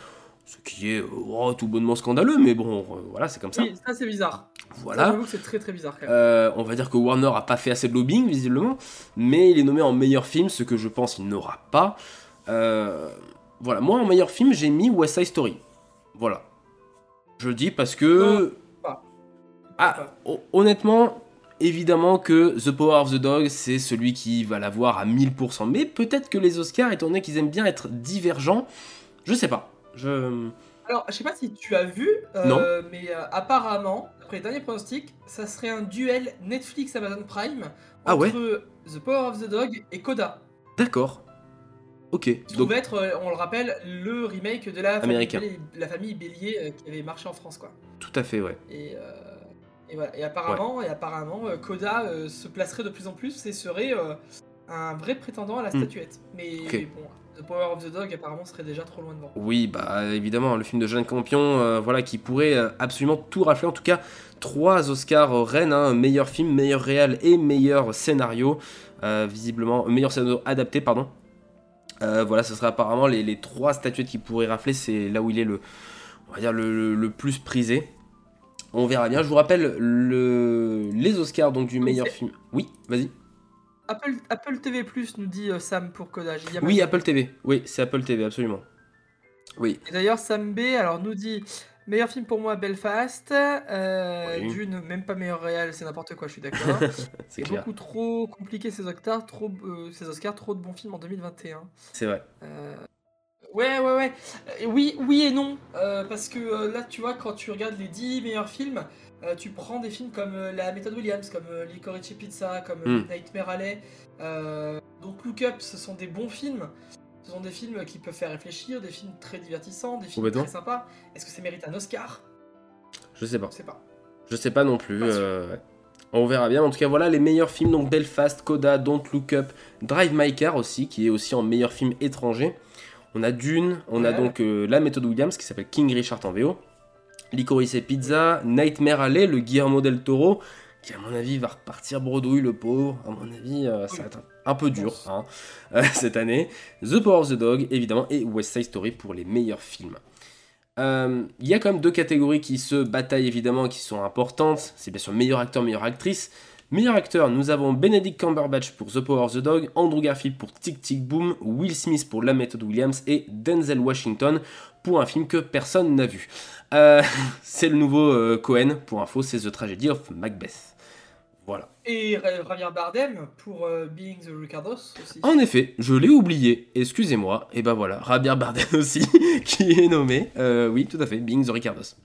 Ce qui est euh, oh, tout bonnement scandaleux, mais bon, euh, voilà, c'est comme ça. Oui, ça c'est bizarre. Voilà. c'est très très bizarre quand même. Euh, on va dire que Warner a pas fait assez de lobbying visiblement, mais il est nommé en meilleur film, ce que je pense il n'aura pas. Euh, voilà, moi en meilleur film j'ai mis West Side Story. Voilà. Je le dis parce que... Ah, ho- honnêtement, évidemment que The Power of the Dog c'est celui qui va l'avoir à 1000%. Mais peut-être que les Oscars, étant donné qu'ils aiment bien être divergents, je sais pas. Je... Alors, je sais pas si tu as vu, euh, Non. mais euh, apparemment, après les derniers pronostics, ça serait un duel Netflix-Amazon Prime Ah ouais entre The Power of the Dog et Coda. D'accord. Ok. Qui Donc, être, euh, on le rappelle, le remake de la famille. Bélier, la famille Bélier qui avait marché en France, quoi. tout à fait, ouais. Et, euh, Et, voilà. et apparemment, et apparemment Coda se placerait de plus en plus et serait un vrai prétendant à la Hmm. statuette. Mais Ok. bon, The Power of the Dog apparemment serait déjà trop loin devant. Oui, bah évidemment, le film de Jeanne Campion, euh, voilà, qui pourrait euh, absolument tout rafler. En tout cas, trois Oscars euh, Rennes, hein, meilleur film, meilleur réal et meilleur scénario, euh, visiblement, meilleur scénario adapté, pardon. Voilà, ce serait apparemment les, les trois statuettes qui pourraient rafler, c'est là où il est le, on va dire le, le- le plus prisé. On verra bien. Je vous rappelle le, les Oscars donc du meilleur film. Oui, vas-y. Apple, Apple TV Plus nous dit euh, Sam pour Coda. J'ai dit à Oui, Apple TV. Oui, c'est Apple TV, absolument. Oui. Et d'ailleurs, Sam B alors, nous dit meilleur film pour moi, Belfast. Euh, Oui. Dune, même pas meilleur réel, c'est n'importe quoi, je suis d'accord. C'est clair. beaucoup trop compliqué ces Oscars, trop, euh, ces Oscars, trop de bons films en 2021. C'est vrai. Euh, Ouais, ouais, ouais. Euh, oui, oui et non. Euh, parce que euh, là, tu vois, quand tu regardes les 10 meilleurs films, euh, tu prends des films comme euh, La méthode Williams, comme euh, Licorice Pizza, comme Mm. Nightmare Alley. Donc, Look Up, ce sont des bons films. Ce sont des films qui peuvent faire réfléchir, des films très divertissants, des films très sympas. Est-ce que ça mérite un Oscar? Je sais pas. Je sais pas. Je sais pas non plus. Pas sûr. ouais. On verra bien. En tout cas, voilà les meilleurs films. Donc Belfast, Coda, Don't Look Up, Drive My Car aussi, qui est aussi en meilleur film étranger. On a Dune, on a donc La méthode Williams, qui s'appelle King Richard en VO. Licorice Pizza, Nightmare Alley, le Guillermo del Toro, qui à mon avis va repartir bredouille, le pauvre. À mon avis, euh, ça va être un peu dur hein, euh, cette année. The Power of the Dog, évidemment, et West Side Story pour les meilleurs films. Euh, Il y a quand même deux catégories qui se bataillent évidemment, qui sont importantes. C'est bien sûr meilleur acteur, meilleure actrice. Meilleur acteur, nous avons Benedict Cumberbatch pour The Power of the Dog, Andrew Garfield pour Tic Tic Boom, Will Smith pour La méthode Williams et Denzel Washington pour un film que personne n'a vu. Euh, c'est le nouveau euh, Cohen, pour info, c'est The Tragedy of Macbeth. Voilà. Et Javier Bardem pour euh, Being the Ricardos aussi. En effet, je l'ai oublié, excusez-moi, et ben voilà, Javier Bardem aussi, qui est nommé. Oui, tout à fait, Being the Ricardos.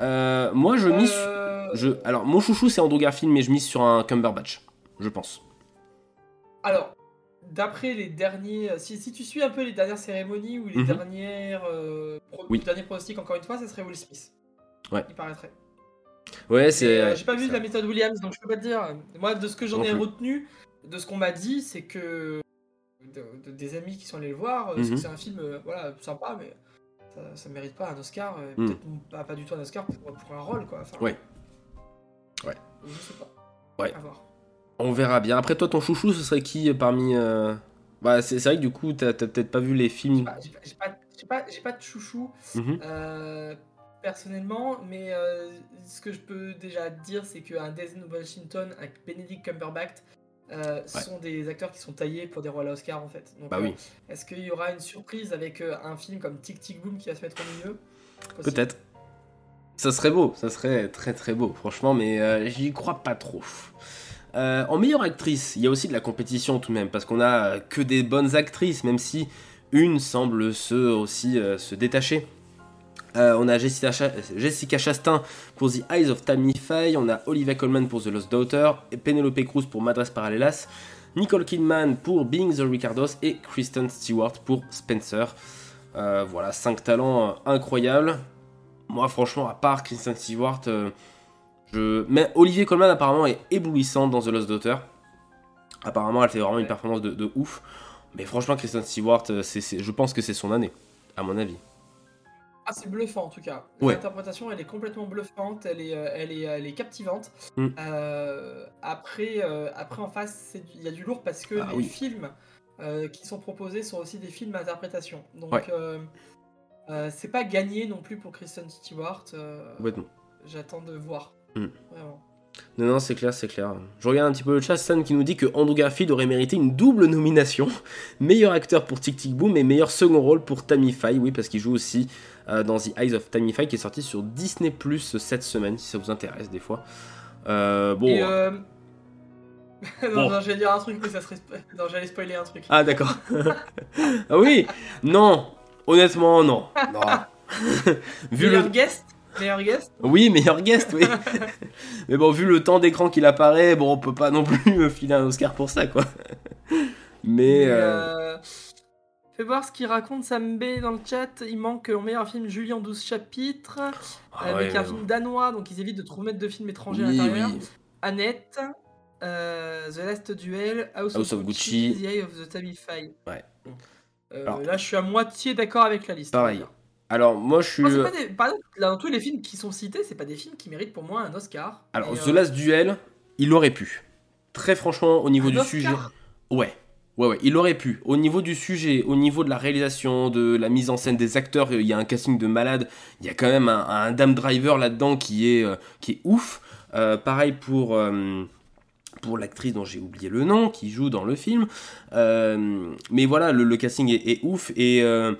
Moi, je mise. Je, alors, mon chouchou, c'est Andrew Garfield, mais je mise sur un Cumberbatch, je pense. Alors, d'après les derniers, si, si tu suis un peu les dernières cérémonies ou les Mhm. dernières, euh, pro- Oui. le dernier pronostic encore une fois, ça serait Will Smith. Ouais. Il paraîtrait. Ouais, c'est. euh, J'ai pas vu de la méthode Williams, donc je peux pas te dire. Moi, de ce que j'en ai plus. retenu, de ce qu'on m'a dit, c'est que de- de- des amis qui sont allés le voir, euh, c'est Mhm. que c'est un film, euh, voilà, sympa, mais ça, ça mérite pas un Oscar, euh, Mhm. peut-être pas, pas du tout un Oscar pour, pour un rôle, quoi. Enfin, Ouais. Ouais. Je sais pas. Ouais. À voir. On verra bien. Après, toi, ton chouchou, ce serait qui euh, parmi. euh, Bah, c'est vrai que du coup, t'as peut-être pas vu les films. J'ai pas, pas, de chouchou. Mhm. Euh, personnellement, mais euh, ce que je peux déjà dire, c'est qu'un Denzel Washington, un Benedict Cumberbatch, sont des acteurs qui sont taillés pour des rôles à Oscar en fait. Donc, Bah oui, Est-ce qu'il y aura une surprise avec un film comme Tic Tic Boom qui va se mettre au milieu? Peut-être. Ça serait beau, ça serait très très beau, franchement, mais j'y crois pas trop. Euh, en meilleure actrice, il y a aussi de la compétition tout de même, parce qu'on a euh, que des bonnes actrices, même si une semble se aussi euh, se détacher. On a Jessica, Cha- Jessica Chastain pour The Eyes of Tammy Faye, on a Olivia Colman pour The Lost Daughter, Penelope Cruz pour Madres Paralelas, Nicole Kidman pour Being the Ricardos et Kristen Stewart pour Spencer. Voilà, 5 talents incroyables. Moi, franchement, à part Kristen Stewart, je... mais Olivier Colman apparemment est éblouissant dans The Lost Daughter. Apparemment, elle fait vraiment une Ouais. performance de, de ouf. Mais franchement, Kristen Stewart, euh, c'est, je pense que c'est son année, à mon avis. Ah, c'est bluffant en tout cas. Ouais. L'interprétation, elle est complètement bluffante, elle est, euh, elle est, elle est captivante. Mm. Euh, après, euh, après, en face, il y a du lourd parce que Ah les oui. films euh, qui sont proposés sont aussi des films à interprétation. Donc, Ouais. c'est pas gagné non plus pour Kristen Stewart. Complètement. J'attends de voir. Mm. Vraiment. Non, non, c'est clair, c'est clair. Je regarde un petit peu le chat, Stan qui nous dit que Andrew Garfield aurait mérité une double nomination. meilleur acteur pour Tic Tic Boom et meilleur second rôle pour Tammy Faye. Oui, parce qu'il joue aussi euh, dans The Eyes of Tammy Faye qui est sorti sur Disney Plus cette semaine, si ça vous intéresse des fois. Euh, bon. Et, euh, non, Bon. non, j'allais dire un truc, mais ça serait. Non, j'allais spoiler un truc. Ah, d'accord. ah oui Non Honnêtement, non. non. Vu Meilleur le... guest? Meilleur guest Oui, meilleur guest, oui. Mais bon, vu le temps d'écran qu'il apparaît, bon, on peut pas non plus euh, filer un Oscar pour ça, quoi. Mais. Mais, euh, euh, vais voir ce qu'il raconte Sam B dans le chat. Il manque en meilleur film Julie en 12 chapitres, Ah avec ouais, un ouais, film danois, donc ils évitent de trop mettre de films étrangers à l'intérieur. oui. Annette, euh, The Last Duel, House, House of, Gucci, Gucci. The Eye of the Tamify. Ouais. Euh, Alors- là, je suis à moitié d'accord avec la liste. Pareil. Alors, moi, je suis. Moi, pas des- Par exemple, dans tous les films qui sont cités, c'est pas des films qui méritent pour moi un Oscar. Alors, The euh, Last Duel, il aurait pu. Très franchement, au niveau un du Oscar sujet. Ouais. Ouais, ouais, il aurait pu. Au niveau du sujet, au niveau de la réalisation, de la mise en scène des acteurs, il y a un casting de malade. Il y a quand même un, un Dame Driver là-dedans qui est, euh, qui est ouf. Euh, pareil pour, euh, pour l'actrice dont j'ai oublié le nom, qui joue dans le film. Euh, mais voilà, le, le casting est, est ouf. Et euh,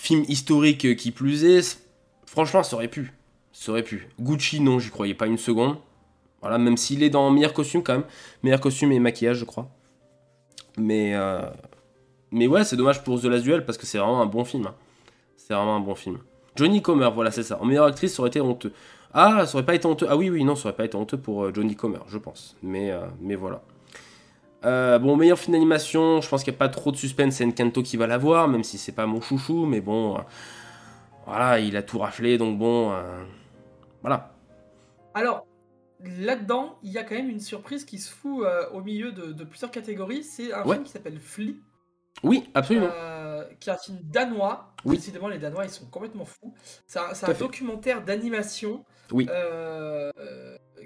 film historique qui plus est, franchement, ça aurait pu. Ça aurait pu. Gucci, non, j'y croyais pas une seconde. Voilà, même s'il est dans meilleur costume quand même. Meilleur costume et maquillage, je crois. Mais, euh, mais ouais, c'est dommage pour The Last Duel parce que c'est vraiment un bon film. hein. C'est vraiment un bon film. Johnny Comer, voilà, c'est ça. En meilleure actrice, ça aurait été honteux. Ah, ça aurait pas été honteux. Ah oui, oui, non, ça aurait pas été honteux pour euh, Johnny Comer, je pense. Mais, euh, mais voilà. Euh, bon, meilleur film d'animation, je pense qu'il n'y a pas trop de suspense, c'est Encanto qui va l'avoir, même si c'est pas mon chouchou, mais bon, euh, voilà, il a tout raflé, donc bon, euh, voilà. Alors, là-dedans, il y a quand même une surprise qui se fout au milieu de, de plusieurs catégories. C'est un Ouais. film qui s'appelle Flea, Oui, absolument. qui est un film danois. Oui. Décidément, les Danois, ils sont complètement fous. C'est un, documentaire d'animation Oui.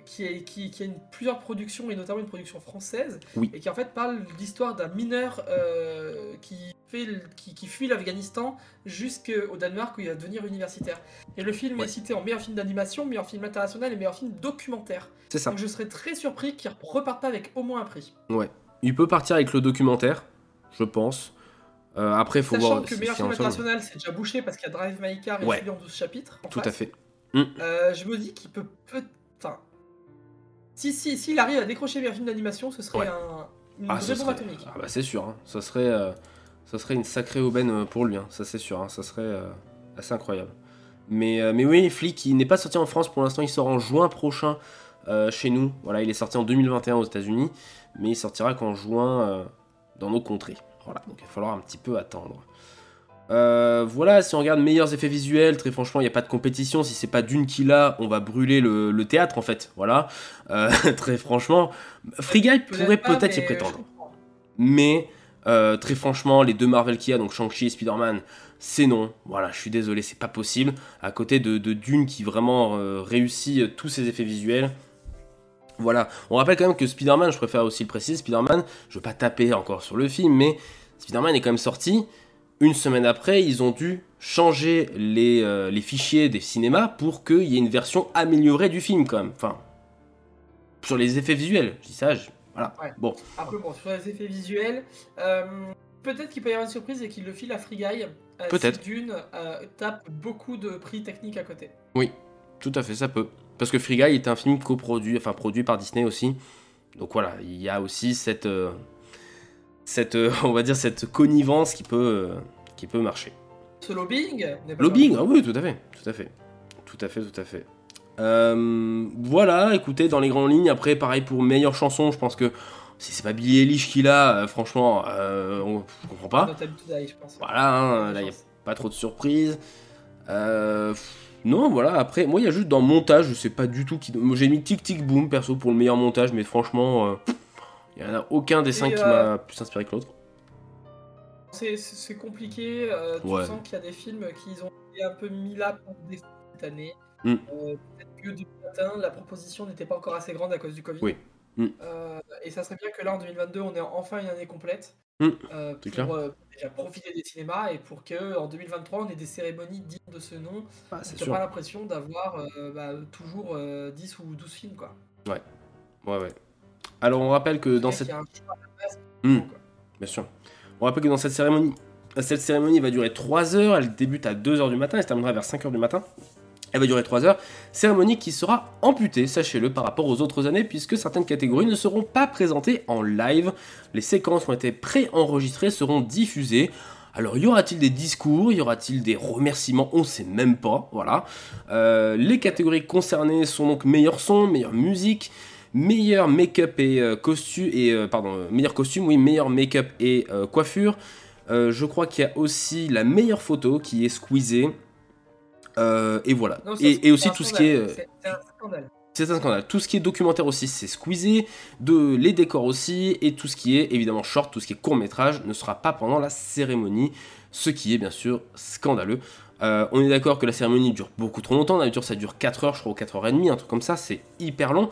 Qui, est, qui, qui a une, plusieurs productions, et notamment une production française, Oui. et qui en fait parle de l'histoire d'un mineur euh, qui, fait, qui, qui fuit l'Afghanistan jusqu'au Danemark où il va devenir universitaire. Et le film Ouais. est cité en meilleur film d'animation, meilleur film international et meilleur film documentaire. C'est ça. Donc je serais très surpris qu'il reparte pas avec au moins un prix. Ouais. Il peut partir avec le documentaire, je pense. Euh, après, il faut Sachant voir. que meilleur film international, c'est déjà bouché parce qu'il y a Drive My Car et Ouais. En 12 chapitres. en Tout à fait. Euh, je me dis qu'il peut. peut enfin. Si, si, s'il arrive à décrocher meilleur film d'animation, ce serait Ouais. un, une Ah, vraie bombe atomique. ah bah c'est sûr, hein. ça, serait, euh, ça serait une sacrée aubaine euh, pour lui, hein. ça c'est sûr, hein. ça serait euh, assez incroyable. Mais, euh, mais oui, Flick, il n'est pas sorti en France pour l'instant, il sort en juin prochain chez nous. Voilà, il est sorti en 2021 aux États-Unis, mais il sortira qu'en juin dans nos contrées. Voilà, donc il va falloir un petit peu attendre. Euh, voilà, si on regarde meilleurs effets visuels, très franchement, il n'y a pas de compétition. Si c'est pas d'une qui l'a, on va brûler le, le théâtre en fait. Voilà, Euh, très franchement, Free Guy pourrait peut-être y prétendre. Mais euh, très franchement, les deux Marvel qu'il y a, donc Shang-Chi et Spider-Man, c'est non. Voilà, je suis désolé, c'est pas possible. À côté de, de Dune qui vraiment réussit tous ses effets visuels. Voilà, on rappelle quand même que Spider-Man, je préfère aussi le préciser, Spider-Man, je veux pas taper encore sur le film, mais Spider-Man est quand même sorti. Une semaine après, ils ont dû changer les, euh, les fichiers des cinémas pour qu'il y ait une version améliorée du film quand même. Enfin, sur les effets visuels, je dis ça, je- voilà. Ouais. Bon, Après, bon, sur les effets visuels, euh, peut-être qu'il peut y avoir une surprise et qu'il le file à Free Guy. euh, Peut-être. Si Dune tape beaucoup de prix techniques à côté. Tout à fait, ça peut. Parce que Free Guy est un film coproduit, enfin produit par Disney aussi. Donc voilà, il y a aussi cette, cette, euh, on va dire cette connivence qui peut, euh, qui peut marcher. Ce lobbying pas Lobbying, ah oui, tout à fait, tout à fait, tout à fait, tout à fait. Euh, voilà, écoutez, dans les grandes lignes, après, pareil pour meilleure chanson, je pense que si c'est pas Billie Eilish qui l'a, euh, franchement, euh, on, je comprends pas. Je pense. Voilà, hein, là, il y a pas trop de surprises. Euh, non, voilà, après, moi, il y a juste dans montage, je sais pas du tout qui. moi, J'ai mis Tic Tic Boom perso pour le meilleur montage, mais franchement, il y en a aucun des cinq qui m'a plus inspiré que l'autre. C'est- compliqué. euh, tu Ouais. sens qu'il y a des films qui ont été un peu mis là pour des cette année. Mm. Euh, Peut-être que du matin, la proposition n'était pas encore assez grande à cause du Covid. Oui. Mm. Euh, et ça serait bien que là, en 2022, on ait enfin une année complète Mm. euh, pour clair. euh, déjà profiter des cinémas et pour que en 2023, on ait des cérémonies dignes de ce nom. Ah, c'est pas l'impression d'avoir euh, bah, toujours euh, 10 ou 12 films. Quoi. Ouais, ouais. Alors, on rappelle que dans Il y a cette. un choix à la base. Bien sûr. On rappelle que dans cette cérémonie, cette cérémonie va durer 3 heures. Elle débute à 2 heures du matin, elle se terminera vers 5 heures du matin. Elle va durer 3 heures. Cérémonie qui sera amputée, sachez-le, par rapport aux autres années, puisque certaines catégories ne seront pas présentées en live. Les séquences ont été pré-enregistrées, seront diffusées. Alors, y aura-t-il des discours? Y aura-t-il des remerciements? On sait même pas. Voilà. Euh, les catégories concernées sont donc meilleur son, meilleure musique, meilleur make-up et euh, costume et euh, pardon, euh, meilleur costume, oui, meilleur make-up et coiffure, je crois qu'il y a aussi la meilleure photo qui est squeezée. Et voilà. Non, et, et aussi tout ce qui est. C'est c'est un scandale. C'est un scandale. Tout ce qui est documentaire aussi, c'est squeezé. De, les décors aussi. Et tout ce qui est évidemment short, tout ce qui est court métrage, ne sera pas pendant la cérémonie. Ce qui est bien sûr scandaleux. Euh, on est d'accord que la cérémonie dure beaucoup trop longtemps. D'habitude, ça dure 4 heures, je crois, ou 4 heures et demie, un truc comme ça. C'est hyper long.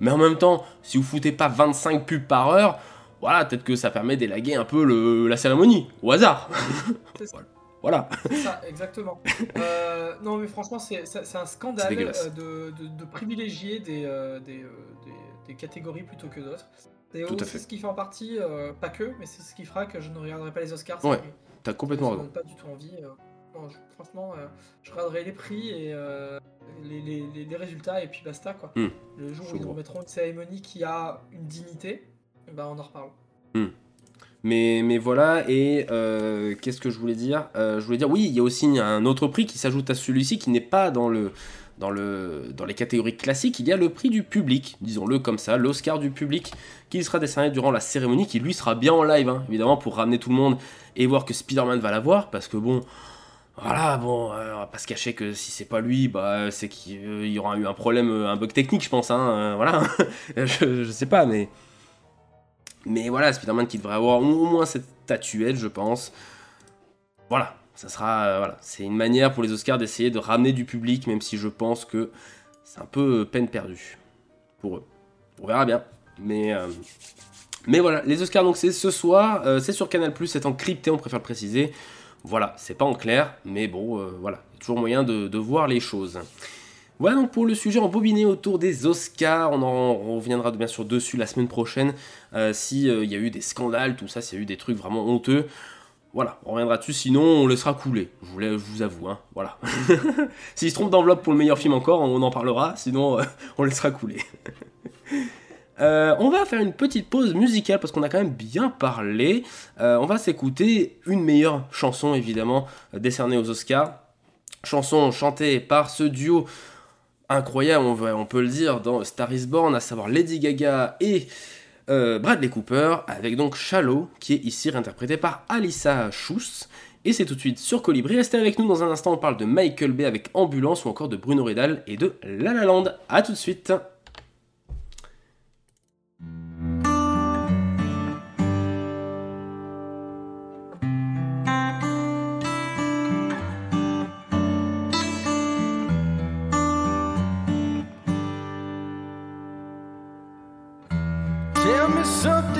Mais en même temps, si vous foutez pas 25 pubs par heure, voilà, peut-être que ça permet d'élaguer un peu le- la cérémonie. Au hasard. Voilà. C'est ça, exactement. Euh, non, mais franchement, c'est un scandale euh, de, de- de privilégier des, euh, des, euh, des- des catégories plutôt que d'autres. C'est aussi ce qui fait en partie, euh, pas que, mais c'est ce qui fera que je ne regarderai pas les Oscars. Ouais. T'as complètement raison. pas du tout envie. Non, je- franchement, euh, je regarderai les prix et euh, les, les- les- les résultats et puis basta quoi. Hmm. Le jour où ils remettront une cérémonie qui a une dignité, ben on en reparle. Mais, mais voilà, et euh, qu'est-ce que je voulais dire? Je voulais dire, oui, il y a aussi un autre prix qui s'ajoute à celui-ci qui n'est pas dans, le, dans, le, dans les catégories classiques. Il y a le prix du public, disons-le comme ça, l'Oscar du public, qui sera décerné durant la cérémonie, qui lui sera bien en live, hein, évidemment, pour ramener tout le monde et voir que Spider-Man va l'avoir, parce que bon. Voilà, bon, euh, on va pas se cacher que si c'est pas lui, bah, c'est qu'il euh, y aura eu un problème, euh, un bug technique, je pense, hein, voilà. je, sais pas, mais. Mais voilà, Spider-Man qui devrait avoir au moins cette statuette, je pense. Voilà, ça sera. voilà, c'est une manière pour les Oscars d'essayer de ramener du public, même si je pense que c'est un peu peine perdue pour eux. On verra bien. Mais, mais voilà, les Oscars, donc c'est ce soir, c'est sur Canal, c'est encrypté, on préfère le préciser. Voilà, c'est pas en clair, mais bon, euh, voilà, il y a toujours moyen de, voir les choses. Voilà donc pour le sujet embobiné autour des Oscars. On en reviendra bien sûr dessus la semaine prochaine. Euh, si euh, y a eu des scandales, tout ça, s'il y a eu des trucs vraiment honteux. Voilà, on reviendra dessus, sinon on laissera couler. Je je vous avoue, hein, voilà. S'il se trompe d'enveloppe pour le meilleur film encore, on en parlera, sinon on laissera couler. Euh, on va faire une petite pause musicale parce qu'on a quand même bien parlé. Euh, on va s'écouter une meilleure chanson évidemment euh, décernée aux Oscars. Chanson chantée par ce duo incroyable, on, peut le dire, dans Star is Born, à savoir Lady Gaga et Bradley Cooper, avec donc Shallow, qui est ici réinterprété par Alissa Schuss. Et c'est tout de suite sur Colibri. Restez avec nous dans un instant, on parle de Michael Bay avec Ambulance ou encore de Bruno Redal et de La La. A tout de suite. there's something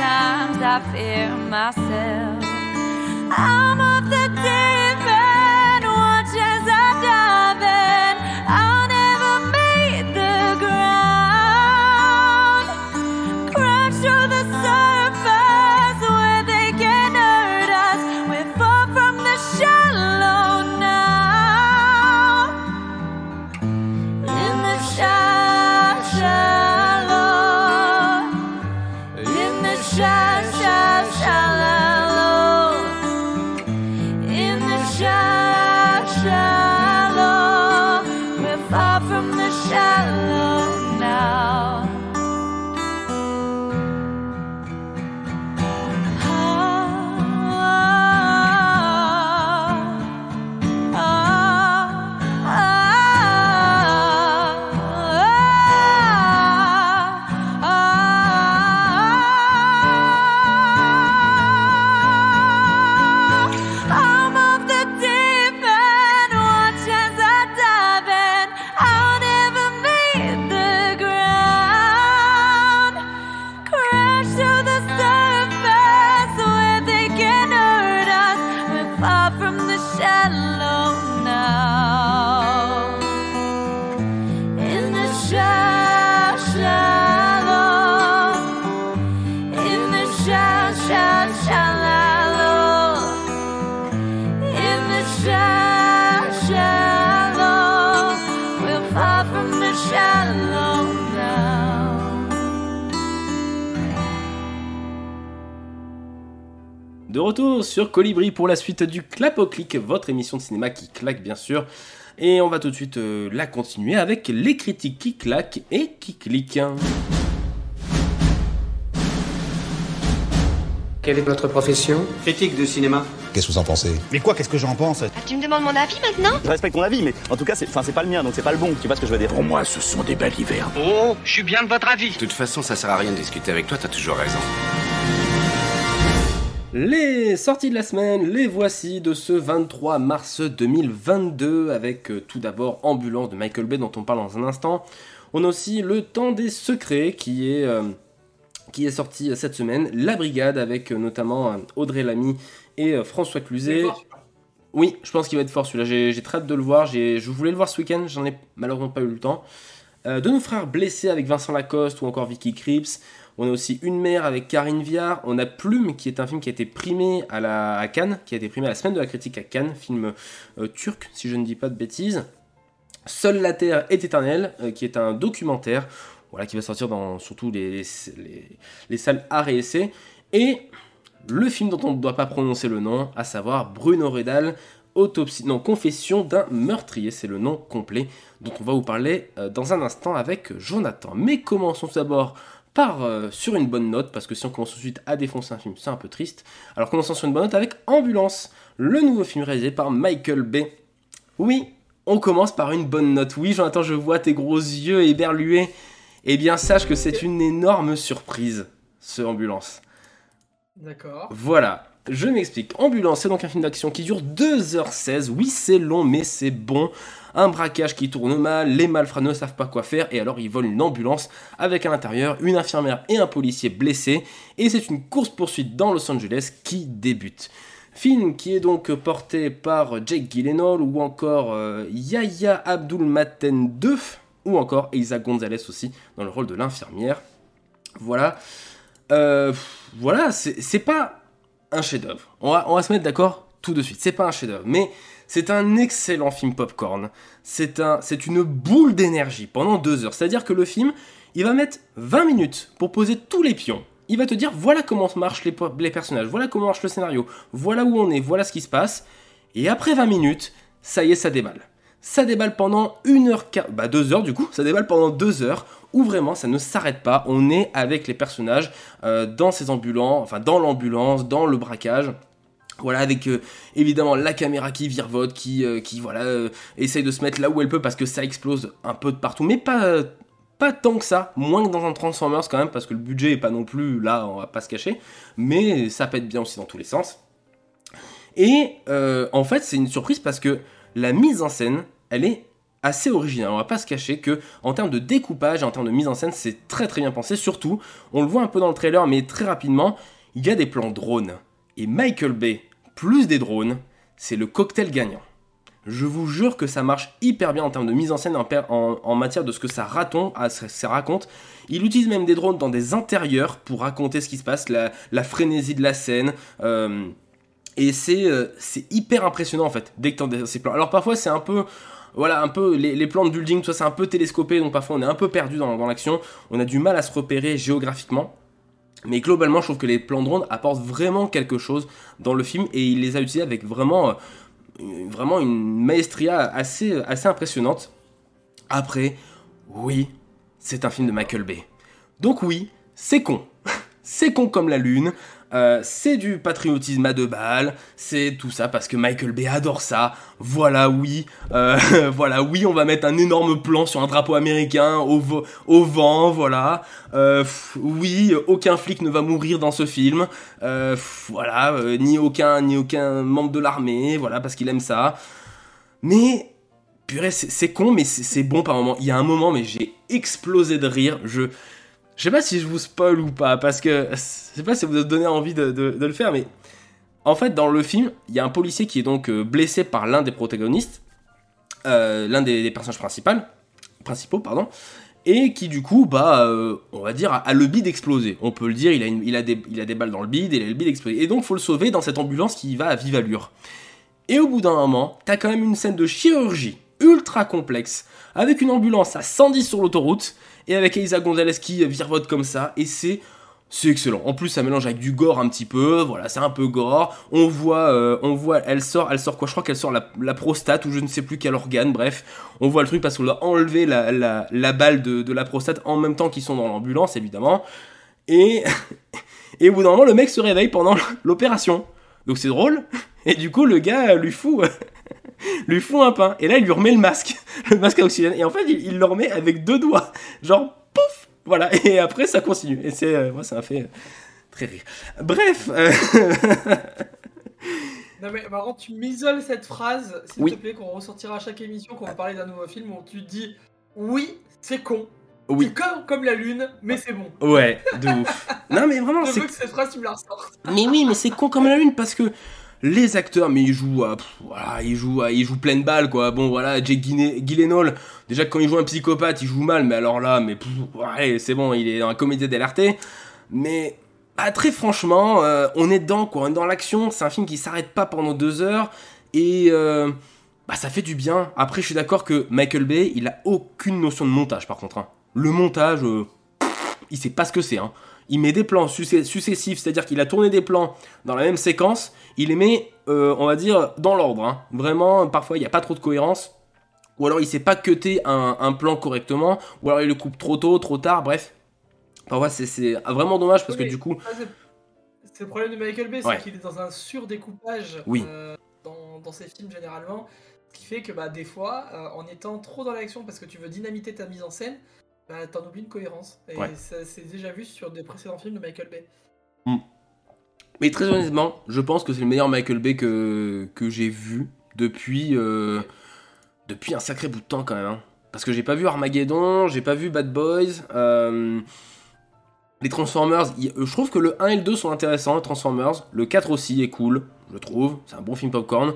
bad times, I fear myself. I'm of the deep retour sur Colibri pour la suite du Clap au clic, votre émission de cinéma qui claque bien sûr. Et on va tout de suite euh, la continuer avec les critiques qui claquent et qui cliquent. Quelle est votre profession? Critique de cinéma. Qu'est-ce que vous en pensez? Mais quoi, qu'est-ce que j'en pense? Tu me demandes mon avis maintenant? Je respecte ton avis, mais en tout cas, c'est enfin, c'est pas le mien, donc c'est pas le bon. Tu vois ce que je veux dire? Pour moi, ce sont des balivernes. Oh, je suis bien de votre avis. De toute façon, ça sert à rien de discuter avec toi, t'as toujours raison. Les sorties de la semaine, les voici de ce 23 mars 2022 avec euh, tout d'abord Ambulance de Michael Bay dont on parle dans un instant. On a aussi Le Temps des Secrets qui est, euh, qui est sorti cette semaine. La Brigade avec euh, notamment euh, Audrey Lamy et euh, François Cluzet. Oui, je pense qu'il va être fort celui-là. J'ai très hâte de le voir. Je voulais le voir ce week-end, j'en ai malheureusement pas eu le temps. Euh, de nos frères blessés avec Vincent Lacoste ou encore Vicky Krieps. On a aussi Une mère avec Karine Viard. On a Plume qui est un film qui a été primé à, la, Cannes, qui a été primé à la semaine de la critique à Cannes, film euh, turc si je ne dis pas de bêtises. Seule la Terre est éternelle, euh, qui est un documentaire, voilà, qui va sortir dans surtout les salles art et essai. Et le film dont on ne doit pas prononcer le nom, à savoir Bruno Redal, autopsie, non, confession d'un meurtrier, c'est le nom complet dont on va vous parler euh, dans un instant avec Jonathan. Mais commençons tout d'abord par euh, sur une bonne note, parce que si on commence tout de suite à défoncer un film, c'est un peu triste. Alors commençons sur une bonne note avec Ambulance, le nouveau film réalisé par Michael Bay. Oui, on commence par une bonne note. Oui, Jonathan, je vois tes gros yeux éberlués. Eh bien, sache que c'est une énorme surprise, ce Ambulance. D'accord. Voilà, je m'explique. Ambulance, c'est donc un film d'action qui dure 2h16. Oui, c'est long, mais c'est bon. Un braquage qui tourne mal, les malfrats ne savent pas quoi faire, et alors ils volent une ambulance avec à l'intérieur une infirmière et un policier blessés, et c'est une course-poursuite dans Los Angeles qui débute. Film qui est donc porté par Jake Gyllenhaal ou encore euh, Yahya Abdul Maten 2 ou encore Isa Gonzalez aussi dans le rôle de l'infirmière. Voilà. Euh, voilà, c'est pas un chef-d'œuvre. On va, on va se mettre d'accord tout de suite. C'est pas un chef-d'œuvre, mais c'est un excellent film popcorn. C'est un, c'est une boule d'énergie pendant deux heures. C'est-à-dire que le film, il va mettre 20 minutes pour poser tous les pions. Il va te dire voilà comment marchent les, les personnages, voilà comment marche le scénario, voilà où on est, voilà ce qui se passe. Et après 20 minutes, ça y est, ça déballe. Ça déballe pendant une heure, bah deux heures du coup, ça déballe pendant deux heures où vraiment ça ne s'arrête pas. On est avec les personnages euh, dans ces ambulances, enfin dans l'ambulance, dans le braquage. Voilà, avec euh, évidemment la caméra qui virevolte, qui, euh, qui voilà, essaye de se mettre là où elle peut parce que ça explose un peu de partout, mais pas, tant que ça, moins que dans un Transformers quand même, parce que le budget est pas non plus là, on va pas se cacher, mais ça pète bien aussi dans tous les sens. Et en fait, c'est une surprise parce que la mise en scène, elle est assez originale. On va pas se cacher que en termes de découpage en termes de mise en scène, c'est très très bien pensé. Surtout, on le voit un peu dans le trailer, mais très rapidement, il y a des plans drones. Et Michael Bay, plus des drones, c'est le cocktail gagnant. Je vous jure que ça marche hyper bien en termes de mise en scène, en, en- matière de ce que ah, ça, raconte. Il utilise même des drones dans des intérieurs pour raconter ce qui se passe, la, la frénésie de la scène. euh, et c'est euh, c'est hyper impressionnant en fait, dès que t'as ces plans. Alors parfois c'est un peu... Voilà, un peu les, plans de building, tout c'est un peu télescopé, donc parfois on est un peu perdu dans, l'action, on a du mal à se repérer géographiquement. Mais globalement, je trouve que les plans drones apportent vraiment quelque chose dans le film et il les a utilisés avec vraiment, euh, vraiment une maestria assez, assez impressionnante. Après, oui, c'est un film de Michael Bay. Donc oui, c'est con. c'est con comme la lune. Euh, c'est du patriotisme à deux balles, c'est tout ça parce que Michael Bay adore ça. Voilà, oui, euh, voilà, oui, on va mettre un énorme plan sur un drapeau américain au, vent, voilà. Euh, oui, aucun flic ne va mourir dans ce film, voilà, ni aucun, ni aucun membre de l'armée, voilà, parce qu'il aime ça. Mais purée, c'est con, mais c'est bon par moment. Il y a un moment, mais j'ai explosé de rire. Je, je sais pas si je vous spoil ou pas, parce que je sais pas si vous donné envie de, le faire, mais en fait, dans le film, il y a un policier qui est donc euh, blessé par l'un des protagonistes, euh, l'un des, personnages principaux, pardon. et qui du coup, bah, euh, on va dire, a, le bide explosé. On peut le dire, il a, il, a des, il a des balles dans le bide, et il a le bide explosé. Et donc, faut le sauver dans cette ambulance qui va à vive allure. Et au bout d'un moment, t'as quand même une scène de chirurgie ultra complexe, avec une ambulance à 110 sur l'autoroute, et avec Elisa Gonzalez qui virevote comme ça, et c'est... C'est excellent. En plus, ça mélange avec du gore un petit peu. Voilà, c'est un peu gore. On voit, euh, on voit, elle sort, elle sort quoi? Je crois qu'elle sort la, prostate ou je ne sais plus quel organe. Bref, on voit le truc parce qu'on doit enlever la, la, balle de, de la prostate en même temps qu'ils sont dans l'ambulance, évidemment. Et, et au bout d'un moment, le mec se réveille pendant l'opération. Donc c'est drôle. Et du coup, le gars lui fout, lui fout un pain. Et là, il lui remet le masque, le masque à oxygène. Et en fait, il, il le remet avec deux doigts. Genre, pouf Voilà. Et après, ça continue. Et c'est, euh, moi, ça m'a fait euh, très rire. Bref. euh, Non mais contre, tu m'isoles cette phrase, s'il Oui. te plaît, qu'on ressortira à chaque émission, qu'on va parler d'un nouveau film où tu dis oui, c'est con. Oui. C'est comme, comme la lune, mais c'est bon. ouais, de ouf. Non, mais vraiment, Je c'est veux que cette phrase, tu me la ressortes. Mais oui, mais c'est con comme la lune parce que les acteurs, mais ils jouent, voilà, ils jouent, pleine balle quoi. Bon voilà, Jake Gyllen- Gyllenhaal, déjà quand il joue un psychopathe, il joue mal, mais alors là, mais c'est bon, il est dans un comédie d'LRT. Mais ah, très franchement, euh, on est dedans quoi, on est dans l'action. C'est un film qui s'arrête pas pendant deux heures et euh, bah ça fait du bien. Après, je suis d'accord que Michael Bay, il a aucune notion de montage par contre. hein. Le montage, euh, il sait pas ce que c'est. Hein. Il met des plans successifs, c'est-à-dire qu'il a tourné des plans dans la même séquence, il les met, euh, on va dire, dans l'ordre. hein. Vraiment, parfois, il n'y a pas trop de cohérence. Ou alors, il sait pas cutter un, un plan correctement, ou alors il le coupe trop tôt, trop tard, bref. Parfois, c'est- vraiment dommage parce que du coup, ça, c'est- C'est le problème de Michael Bay, c'est Ouais. qu'il est dans un surdécoupage Oui. euh, dans, dans ses films généralement. Ce qui fait que bah, des fois, euh, en étant trop dans l'action parce que tu veux dynamiter ta mise en scène, bah, t'en oublies une cohérence. Et Ouais. ça c'est déjà vu sur des précédents films de Michael Bay. Mais très honnêtement, je pense que c'est le meilleur Michael Bay que, que j'ai vu depuis, euh, depuis un sacré bout de temps quand même. hein. Parce que j'ai pas vu Armageddon, j'ai pas vu Bad Boys. euh, les Transformers, je trouve que le 1 et le 2 sont intéressants, les Transformers. Le 4 aussi est cool, je trouve. C'est un bon film popcorn.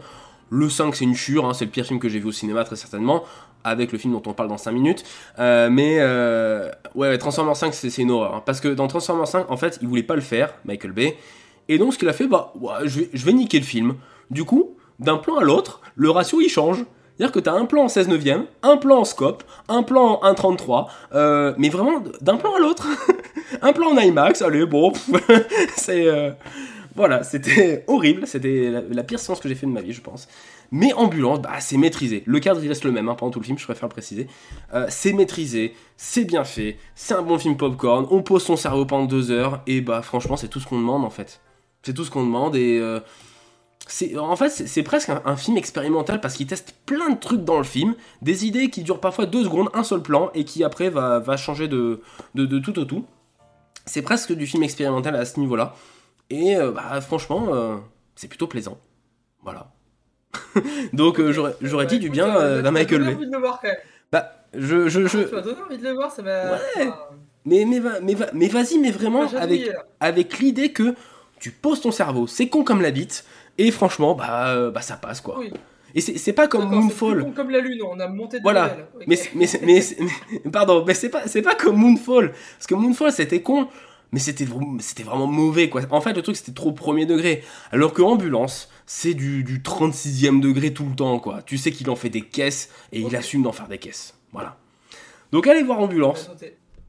Le 5, c'est une chure, hein, c'est le pire film que j'ai vu au cinéma, très certainement. Avec le film dont on parle dans 5 minutes. Euh, mais euh, ouais, Transformers 5, c'est une horreur. hein. parce que dans Transformers 5, en fait, il voulait pas le faire, Michael Bay. Et donc, ce qu'il a fait, bah, je, vais, niquer le film. Du coup, d'un plan à l'autre, le ratio il change. C'est-à-dire que tu as un plan en 16 neuvième, un plan en scope, un plan en 1.33, euh, mais vraiment d'un plan à l'autre. un plan en IMAX, allez, bon, c'est. Voilà, c'était horrible, c'était la, pire séance que j'ai fait de ma vie, je pense. Mais ambulance, bah, c'est maîtrisé. Le cadre, il reste le même hein, pendant tout le film, je préfère le préciser. Euh, c'est maîtrisé, c'est bien fait, c'est un bon film popcorn, on pose son cerveau pendant deux heures, et bah, franchement, c'est tout ce qu'on demande en fait. C'est tout ce qu'on demande, et. euh, en fait, c'est presque un, film expérimental parce qu'il teste plein de trucs dans le film, des idées qui durent parfois deux secondes, un seul plan, et qui après va, changer de tout au tout. C'est presque du film expérimental à ce niveau-là. Et euh, bah, franchement, euh, c'est plutôt plaisant. Voilà. Donc euh, j'aurais, dit du bien euh, d'un Michael J'ai Bay. envie de le voir quand même. Bah, je, je, je... Tu m'as donné envie de le voir, ça m'a. Ouais. Mais, mais, va- mais, va- mais vas-y, mais vraiment, avec, avec l'idée que tu poses ton cerveau, c'est con comme la bite, et franchement, bah, bah ça passe quoi. Oui. Et c'est c'est pas comme Moonfall. con comme la lune, on a monté de Voilà. Mais, mais, mais, pardon, mais c'est pas, c'est pas comme Moonfall. Parce que Moonfall, c'était con, mais c'était, vr- c'était vraiment mauvais, quoi. En fait, le truc, c'était trop premier degré. Alors que Ambulance, c'est du, du 36e degré tout le temps, quoi. Tu sais qu'il en fait des caisses, et il assume d'en faire des caisses. Voilà. Donc allez voir Ambulance.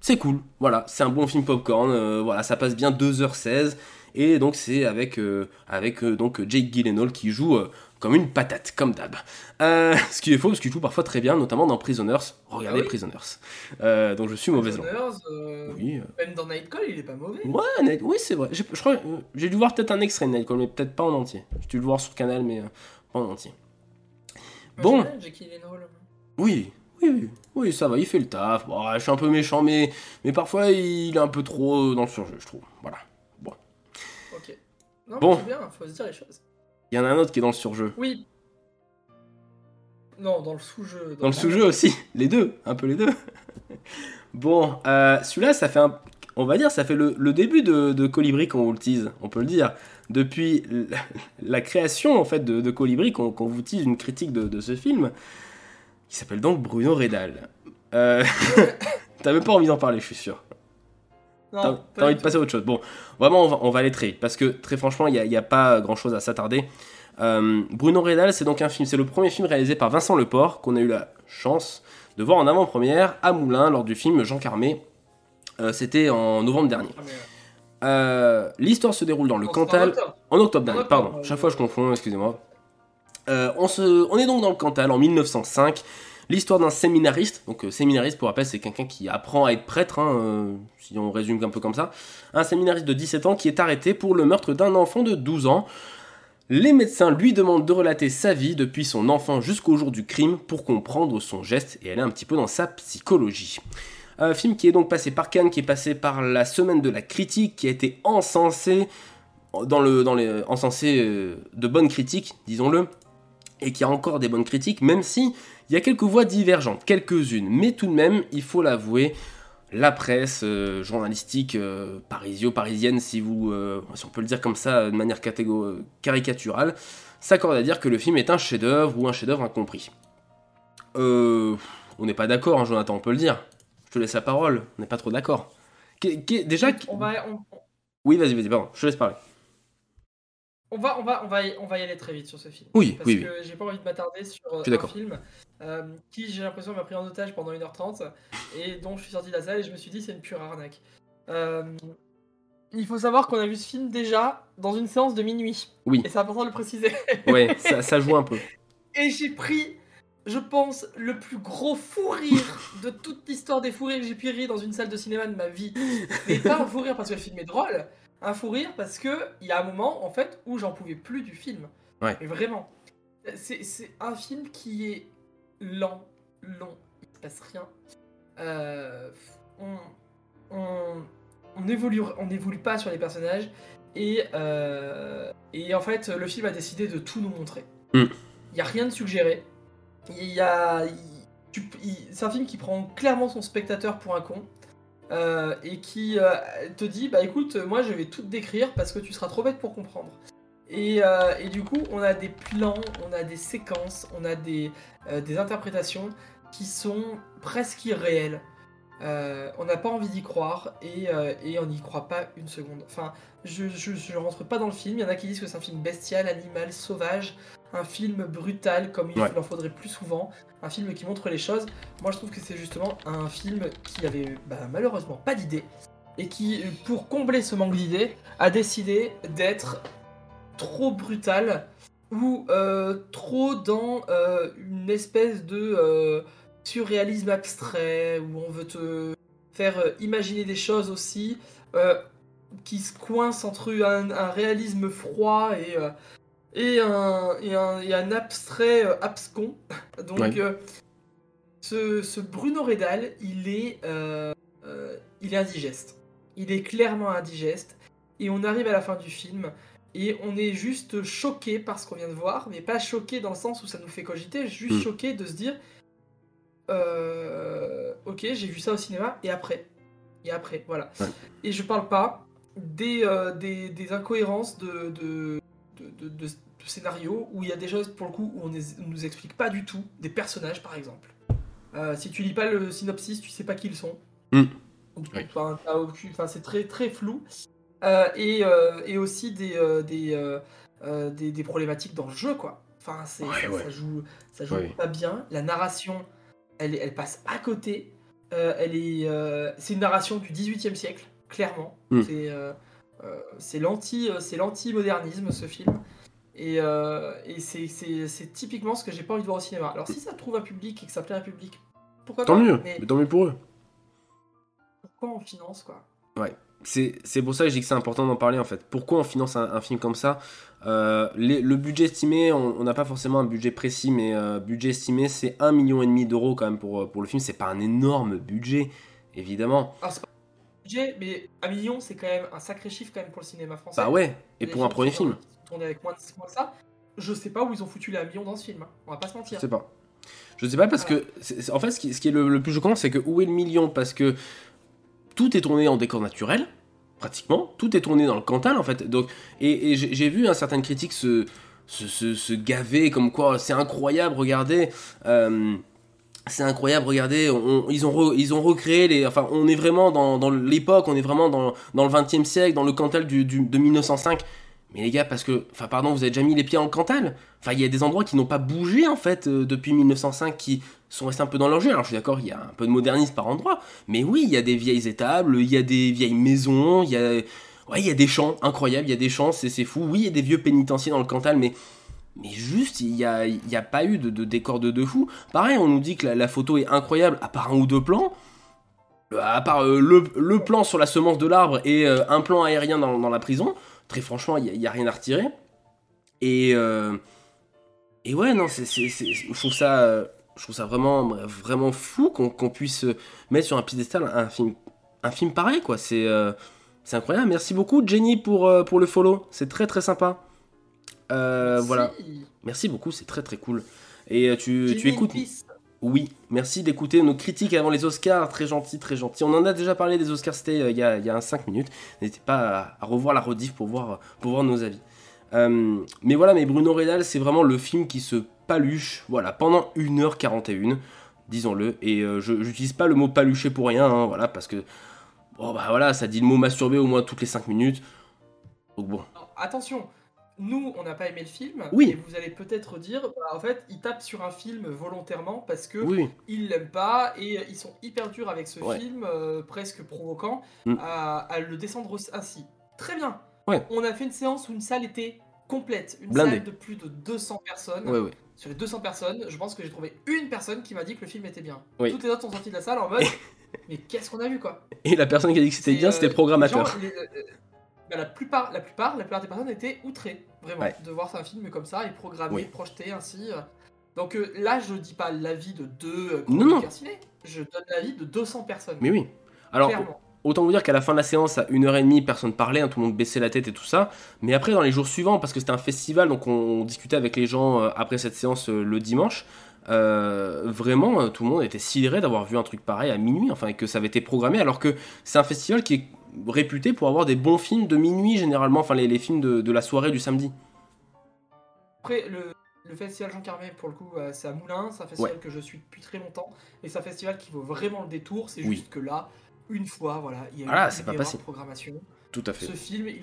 C'est cool, voilà, c'est un bon film popcorn, euh, voilà, ça passe bien 2h16, et donc c'est avec, euh, avec euh, donc Jake Gyllenhaal qui joue comme une patate, comme d'hab. Euh, ce qui est faux, parce qu'il joue parfois très bien, notamment dans Prisoners. Regardez Ah oui Prisoners. Euh, donc je suis mauvaise langue. Euh, Oui, euh, Même dans Nightcall, il est pas mauvais. Ouais, Night- oui, c'est vrai. Je crois, j'ai dû voir peut-être un extrait de Nightcall, mais peut-être pas en entier. J'ai dû le voir sur Canal, mais pas en entier. Bon. Moi. Oui, oui, oui, oui, ça va, il fait le taf. Bon, je suis un peu méchant, mais, mais parfois il est un peu trop dans le surjeu, je trouve. Voilà. Bon. Ok. Non, Bon. bien, faut se dire les choses. Il y en a un autre qui est dans le surjeu. Oui. Non, dans le sous-jeu. Dans le sous-jeu aussi, les deux, un peu les deux. bon, euh, celui-là, ça fait un. On va dire, ça fait le, le début de, de Colibri qu'on vous le tease, on peut le dire. Depuis la, création, en fait, de, de Colibri, qu'on qu'on vous tease une critique de, de ce film, qui s'appelle donc Bruno Redal. Euh, T'as même pas envie d'en parler, je suis sûr. Non, T'as envie de passer à autre chose. Bon, vraiment, on va, on va aller très vite. Parce que, très franchement, il n'y a, il y a pas grand chose à s'attarder. Euh, Bruno Redal, c'est donc un film. C'est le premier film réalisé par Vincent Leport qu'on a eu la chance de voir en avant-première à Moulins lors du film Jean Carmé. Euh, C'était en novembre dernier. Ah, euh, L'histoire se déroule dans le en Cantal. octobre. En octobre dernier, pardon. ouais. Chaque fois je confonds, excusez-moi. On, se, on est donc dans le Cantal en 1905. L'histoire d'un séminariste. Donc, euh, séminariste, pour rappel, c'est quelqu'un qui apprend à être prêtre, hein, euh, si on résume un peu comme ça. Un séminariste de 17 ans qui est arrêté pour le meurtre d'un enfant de 12 ans. Les médecins lui demandent de relater sa vie depuis son enfant jusqu'au jour du crime pour comprendre son geste et aller un petit peu dans sa psychologie. Un film qui est donc passé par Cannes, qui est passé par la semaine de la critique, qui a été encensé dans le, encensé euh, de bonnes critiques, disons-le, et qui a encore des bonnes critiques, même si il y a quelques voix divergentes, quelques-unes, mais tout de même, il faut l'avouer, la presse euh, journalistique euh, parisio-parisienne, si, vous, euh, si on peut le dire comme ça de manière caricaturale, s'accorde à dire que le film est un chef-d'œuvre ou un chef-d'œuvre incompris. On n'est pas d'accord, hein, Jonathan, on peut le dire. Je te laisse la parole, on n'est pas trop d'accord. Déjà, On va, on, oui, vas-y, vas-y, pardon, je te laisse parler. On va, on va, on va, y, on va y aller très vite sur ce film. Oui, parce oui, que j'ai pas envie de m'attarder sur euh, un film euh, qui, j'ai l'impression, m'a pris en otage pendant 1h30 et dont je suis sorti de la salle et je me suis dit c'est une pure arnaque. Euh, il faut savoir qu'on a vu ce film déjà dans une séance de minuit. Oui. Et c'est important de le préciser. Ouais, ça, ça joue un peu. Et j'ai pris, je pense, le plus gros fou rire de toute l'histoire des fous rires que j'ai pu rire dans une salle de cinéma de ma vie. Mais pas un fou rire parce que le film est drôle, un fou rire parce que il y a un moment en fait où j'en pouvais plus du film. Ouais. Mais vraiment, c'est c'est un film qui est lent, long, il se passe rien. Euh, on, on, on évolue, on n'évolue pas sur les personnages et, euh, et en fait le film a décidé de tout nous montrer. Mm. Il y a rien de suggéré. Il y a, tu- c'est un film qui prend clairement son spectateur pour un con. Euh, et qui euh, te dit bah écoute moi je vais tout décrire parce que tu seras trop bête pour comprendre. Et, euh, et du coup on a des plans on a des séquences on a des, des interprétations qui sont presque irréelles. On n'a pas envie d'y croire et, et on n'y croit pas une seconde. Enfin je, je, je rentre pas dans le film. Il y en a qui disent que c'est un film bestial animal sauvage un film brutal comme il Ouais. en faudrait plus souvent un film qui montre les choses moi je trouve que c'est justement un film qui avait bah, malheureusement pas d'idée et qui pour combler ce manque d'idées a décidé d'être trop brutal ou euh, trop dans euh, une espèce de euh, surréalisme abstrait où on veut te faire imaginer des choses aussi qui se coincent entre un, un réalisme froid et, et, un, et, un, et un abstrait euh, abscon. Donc Ouais. euh, ce, ce Bruno Redal, il est, euh, il est indigeste. Il est clairement indigeste. Et on arrive à la fin du film et on est juste choqué par ce qu'on vient de voir, mais pas choqué dans le sens où ça nous fait cogiter, juste Mm. choqué de se dire Ok, j'ai vu ça au cinéma, et après Et après, voilà. Ouais. Et je parle pas des, des, des incohérences de, de, de, de- de- de scénario où il y a des choses, pour le coup, où on ne nous explique pas du tout, des personnages par exemple. Euh, si tu lis pas le synopsis, tu sais pas qui ils sont. Mm. Donc, enfin, c'est très très flou. Euh, et, euh, et aussi des, des, des, des problématiques dans le jeu, quoi. Enfin, Ouais, ça, ouais. ça joue, ça joue Ouais. pas bien. La narration, elle, elle passe à côté. Elle est, c'est une narration du 18e siècle, clairement. Mm. C'est, c'est l'anti, euh, c'est l'anti-modernisme ce film. Et, euh, et c'est, typiquement ce que j'ai pas envie de voir au cinéma. Alors si ça trouve un public et que ça plaît à un public, pourquoi Tant pas mieux, Mais mais tant mieux pour eux. pourquoi on finance quoi? Ouais. C'est pour ça que je dis que c'est important d'en parler en fait. Pourquoi on finance un, un film comme ça? Euh, les- Le budget estimé, on n'a pas forcément un budget précis, mais euh, budget estimé c'est 1,5 million d'euros quand même pour, euh, pour le film. C'est pas un énorme budget, évidemment. Alors, c'est pas budget, mais un million, c'est quand même un sacré chiffre quand même pour le cinéma français. Bah ouais, et pour un premier film. avec moins de, moins de ça. Je sais pas où ils ont foutu les 1 million dans ce film. hein. On va pas se Je mentir. sais pas. Je sais pas parce que, en fait, ce qui, ce qui est le, le plus choquant, c'est que où est le million? Parce que tout est tourné en décor naturel, pratiquement. Tout est tourné dans le Cantal, en fait. Donc, et, et j'ai vu un certaines critiques se, se, se- se gaver comme quoi c'est incroyable, regardez. euh, c'est incroyable, regardez, on- ils, ont ils ont recréé les. Enfin, on est vraiment dans, dans l'époque, on est vraiment dans, dans le 20 e siècle, dans le Cantal du, du- de 1905. Mais les gars, parce que. Enfin, pardon, vous avez déjà mis les pieds le Cantal Enfin, il y a des endroits qui n'ont pas bougé, en fait, euh, depuis 1905, qui sont restés un peu dans leur jeu. Alors, je suis d'accord, il y a un peu de modernisme par endroit. Mais oui, il y a des vieilles étables, il y a des vieilles maisons, il y a. Ouais, il y a des champs incroyables, il y a des champs, c'est fou. Oui, il y a des vieux pénitenciers dans le Cantal, mais. Mais juste, il n'y a, y a pas eu de, décor de, de fou. Pareil, on nous dit que la, photo est incroyable, à part un ou deux plans. Euh, À part euh, le, plan sur la semence de l'arbre et euh, un plan aérien dans, la prison. Très franchement, il n'y a, rien à retirer. Et, et ouais, non, c'est, c'est- c'est- je trouve ça, vraiment, fou qu'on, puisse mettre sur un piédestal un film, un film pareil, quoi. C'est, c'est incroyable. Merci beaucoup, Jenny, pour, pour le follow. C'est très, très sympa. Euh, voilà. Merci beaucoup, c'est très très cool. Et euh, tu, tu écoutes. Oui, merci d'écouter nos critiques avant les Oscars. Très gentil, très gentil. On en a déjà parlé des Oscars, c'était euh, il y a, il y a 5 minutes. N'hésitez pas à, à revoir la rediff pour voir, pour voir nos avis. Euh, mais voilà, mais Bruno Redal, c'est vraiment le film qui se paluche voilà, pendant 1h41, disons-le. Et euh, je n'utilise pas le mot palucher pour rien, hein, voilà, parce que bon, bah, voilà, ça dit le mot masturber au moins toutes les 5 minutes. Donc bon. Attention, nous, on n'a pas aimé le film. Oui. Et vous allez peut-être dire, bah, en fait, ils tapent sur un film volontairement parce que Oui. ils l'aiment pas et ils sont hyper durs avec ce Ouais. film, euh, presque provoquant, Mm. à, à le descendre ainsi. Très bien. Ouais. On a fait une séance où une salle était complète, une salle de plus de 200 personnes. Ouais. Sur les 200 personnes, je pense que j'ai trouvé une personne qui m'a dit que le film était bien. Oui. Toutes les autres sont sorties de la salle en mode, mais qu'est-ce qu'on a vu quoi? Et la personne qui a dit que c'était bien, euh, c'était le programmateur. les gens, les- euh, bah, la, plupart, la, plupart, la plupart des personnes étaient outrées, vraiment, Ouais. de voir un film comme ça et programmé, Oui. projeté ainsi. euh. Donc euh, là, je dis pas l'avis de deux euh, Non, non. ciné, je donne l'avis de 200 personnes. Mais oui. Alors, Clairement. autant vous dire qu'à la fin de la séance, à 1h30, personne parlait, hein, tout le monde baissait la tête et tout ça. Mais après, dans les jours suivants, parce que c'était un festival, donc on, on discutait avec les gens euh, après cette séance euh, le dimanche. euh, vraiment, tout le monde était sidéré d'avoir vu un truc pareil à minuit, enfin, et que ça avait été programmé, alors que c'est un festival qui est réputé pour avoir des bons films de minuit, généralement, enfin, les, les films de, de la soirée du samedi. Après, le, le festival Jean Carmet, pour le coup, euh, c'est à Moulins, c'est un festival que je suis depuis très longtemps, et c'est un festival qui vaut vraiment le détour, c'est Oui. juste que là, une fois, voilà, il y a c'est une pas erreur passé. de programmation. Tout à fait. Ce film, il,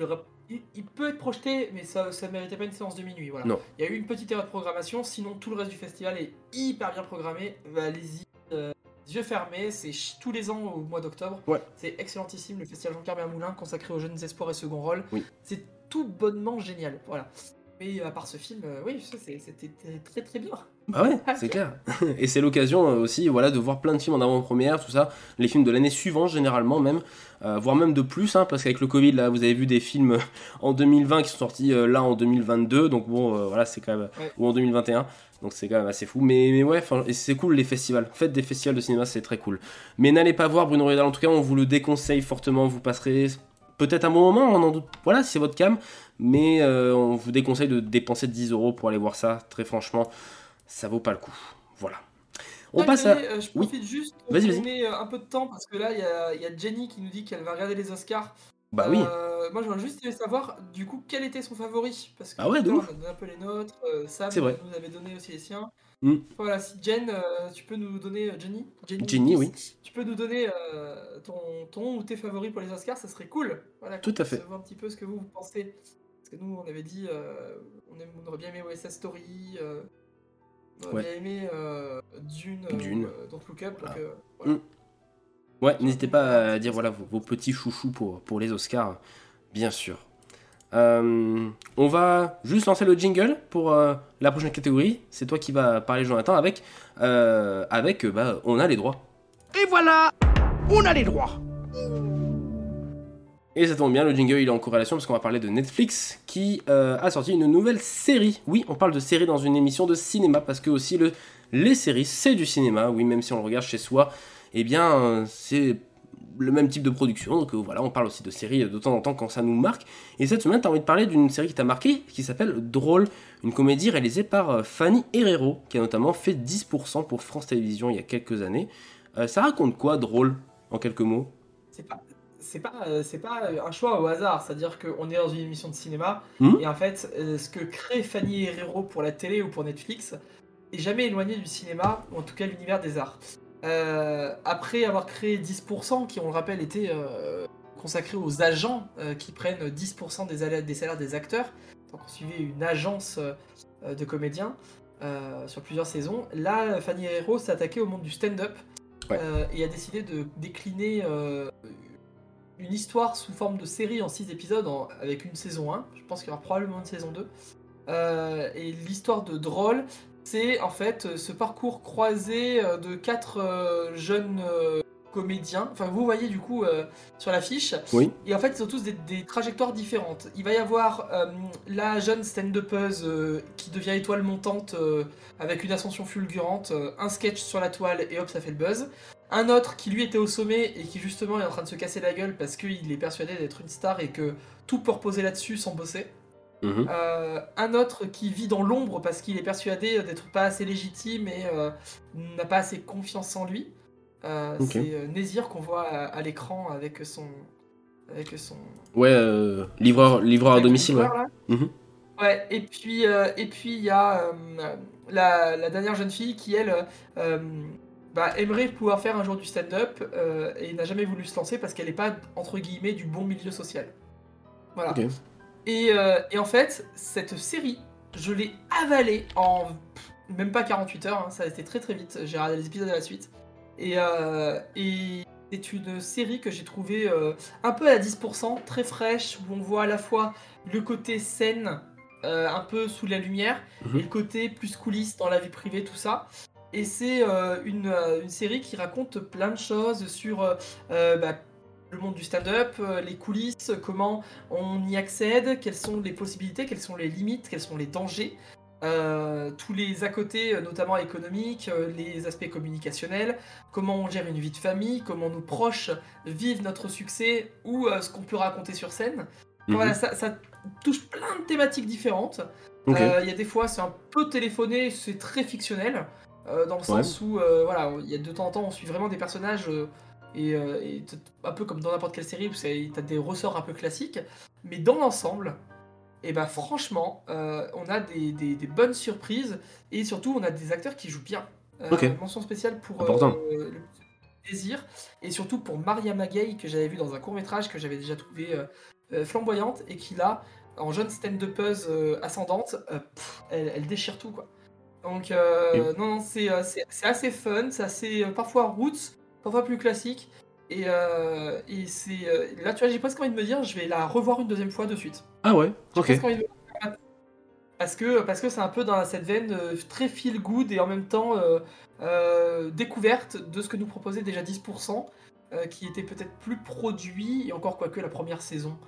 il, il peut être projeté, mais ça ne méritait pas une séance de minuit. Voilà. Non. Il y a eu une petite erreur de programmation, sinon tout le reste du festival est hyper bien programmé. Bah, Allez-y, yeux fermés, c'est tous les ans au mois d'octobre. Ouais. C'est excellentissime, le festival Jean Carmet à Moulins, consacré aux jeunes espoirs et second rôle. Oui. C'est tout bonnement génial. Voilà. Mais à part ce film, euh, oui, c'était très très bien. Ah ouais, c'est clair. Et c'est l'occasion euh, aussi voilà, de voir plein de films en avant-première, tout ça. Les films de l'année suivante, généralement, même. euh, voire même de plus, hein, parce qu'avec le Covid, là, vous avez vu des films en 2020 qui sont sortis euh, là en 2022. Donc bon, euh, voilà, c'est quand même. Ouais. Ou en 2021. Donc c'est quand même assez fou. Mais, mais ouais, c'est cool les festivals. Faites des festivals de cinéma, c'est très cool. Mais n'allez pas voir Bruno Redal. En tout cas, on vous le déconseille fortement. Vous passerez peut-être un bon moment, on en doute. Voilà, si c'est votre cam. Mais on vous déconseille de dépenser 10 euros pour aller voir ça. Très franchement, ça vaut pas le coup. Voilà. On passe à. euh, je Oui. profite juste pour Vas-y, donner euh, un peu de temps parce que là, il y a, il y a Jenny qui nous dit qu'elle va regarder les Oscars. Bah oui. Euh, moi, j'aurais juste aimé savoir, du coup, quel était son favori? Parce que Ah ouais, de ouf. on a donné un peu les nôtres. euh, Sam C'est vrai. nous avait donné aussi les siens. Mm. Voilà, si Jen, euh, tu peux nous donner. Jenny? Jenny, oui. Tu peux nous donner ton, ton ou tes favoris pour les Oscars, ça serait cool. Voilà, Tout à fait. Savoir un petit peu ce que vous, vous pensez. Parce que nous, on avait dit, on, aime- on aurait bien aimé OSS Story. Euh, on aurait Ouais. bien aimé euh, Dune, euh, Dune. euh, Don't Look Up. Donc, Voilà. euh, voilà. Mm. Ouais, n'hésitez pas à dire voilà vos, vos petits chouchous pour, pour les Oscars, bien sûr. Euh, on va juste lancer le jingle pour euh, la prochaine catégorie. C'est toi qui vas parler, Jonathan, avec, euh, avec euh, bah, on a les droits. Et voilà, on a les droits. Et ça tombe bien, le jingle il est en corrélation parce qu'on va parler de Netflix qui euh, a sorti une nouvelle série. Oui, on parle de série dans une émission de cinéma parce que aussi le, les séries c'est du cinéma. Oui, même si on le regarde chez soi, eh bien euh, c'est le même type de production. Donc euh, voilà, on parle aussi de séries de temps en temps quand ça nous marque. Et cette semaine, tu as envie de parler d'une série qui t'a marqué qui s'appelle Drôle, une comédie réalisée par Fanny Herrero qui a notamment fait 10% pour France Télévisions il y a quelques années. Ça raconte quoi Drôle en quelques mots? C'est pas c'est pas euh, c'est pas un choix au hasard c'est à dire qu'on est dans une émission de cinéma Mhm. et en fait euh, ce que crée Fanny Herrero pour la télé ou pour Netflix est jamais éloigné du cinéma, ou en tout cas l'univers des arts. Euh, après avoir créé 10%, qui on le rappelle était euh, consacré aux agents euh, qui prennent 10% des, ala- des salaires des acteurs, donc on suivait une agence euh, de comédiens euh, sur plusieurs saisons. Là, Fanny Herrero s'est attaquée au monde du stand-up Ouais. euh, et a décidé de décliner euh, une histoire sous forme de série en 6 épisodes en- avec une saison 1. Je pense qu'il y aura probablement une saison 2. Euh, et l'histoire de Drôle, c'est en fait euh, ce parcours croisé euh, de quatre euh, jeunes euh, comédiens. Enfin, vous voyez du coup sur l'affiche. Oui. Et en fait, ils ont tous des, des trajectoires différentes. Il va y avoir la jeune stand-upeuse qui devient étoile montante avec une ascension fulgurante, un sketch sur la toile et hop, ça fait le buzz. Un autre qui lui était au sommet et qui justement est en train de se casser la gueule parce qu'il est persuadé d'être une star et que tout peut reposer là-dessus sans bosser. Mhm. Euh, un autre qui vit dans l'ombre parce qu'il est persuadé d'être pas assez légitime et euh, n'a pas assez confiance en lui. Euh. C'est Nézir qu'on voit à, à l'écran avec son, avec son. Ouais, euh, livreur, livreur à domicile, ouais. livreur. Mhm. Ouais. Et puis et puis il y a la, la dernière jeune fille qui elle bah, aimerait pouvoir faire un jour du stand-up euh, et n'a jamais voulu se lancer parce qu'elle n'est pas entre guillemets du bon milieu social. Voilà. Et, euh, et en fait, cette série, je l'ai avalée en même pas 48 heures, hein, ça a été très très vite, j'ai regardé les épisodes à la suite. Et, euh, et c'est une série que j'ai trouvée un peu à la 10%, très fraîche, où on voit à la fois le côté scène, un peu sous la lumière, Mhm. et le côté plus coulisses dans la vie privée, tout ça. Et c'est euh, une, euh, une série qui raconte plein de choses sur euh, bah, le monde du stand-up, les coulisses, comment on y accède, quelles sont les possibilités, quelles sont les limites, quels sont les dangers, euh, tous les à côté, notamment économiques, les aspects communicationnels, comment on gère une vie de famille, comment nos proches vivent notre succès ou euh, ce qu'on peut raconter sur scène. Mhm. Voilà, ça, ça touche plein de thématiques différentes. Euh, Il y a des fois, c'est un peu téléphoné, c'est très fictionnel, euh, dans le sens où, euh, voilà, il y a de temps en temps, on suit vraiment des personnages, euh, et, un peu comme dans n'importe quelle série où t'as des ressorts un peu classiques, mais dans l'ensemble, et bah franchement, euh, on a des, des- des bonnes surprises, et surtout, on a des acteurs qui jouent bien. Euh, Ok. Mention spéciale pour le désir, et surtout pour Maria Magay, que j'avais vu dans un court métrage que j'avais déjà trouvé flamboyante, et qui là, en jeune stand-upeuse ascendante, pff, elle, elle déchire tout quoi. Donc euh, non, non, c'est euh, c'est- assez fun, c'est assez euh, parfois roots, parfois plus classique. Et, euh, et c'est là, tu vois, j'ai presque envie de me dire, je vais la revoir une deuxième fois de suite. Ah ouais, ok. de Parce que parce que c'est un peu dans cette veine très feel good et en même temps euh, découverte de ce que nous proposait déjà 10%, euh, qui était peut-être plus produit et encore quoique la première saison.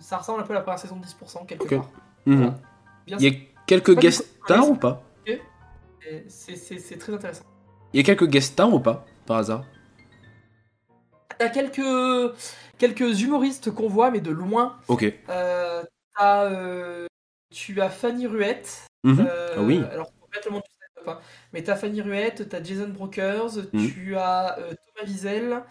Ça ressemble un peu à la première saison de 10% quelque Ok. part. Mhm. Voilà. Bien. Quelques Pas guest stars ou pas C'est très intéressant. Il y a quelques guest stars ou pas, par hasard? T'as quelques, quelques humoristes qu'on voit, mais de loin. Ok. Euh, euh, tu as Fanny Ruette. Mhm. Euh, Ah oui. Alors, pour mettre le monde du stand-up, hein. Mais t'as Fanny Ruette, t'as Jason Brokers, Mhm. tu as Thomas Wiesel,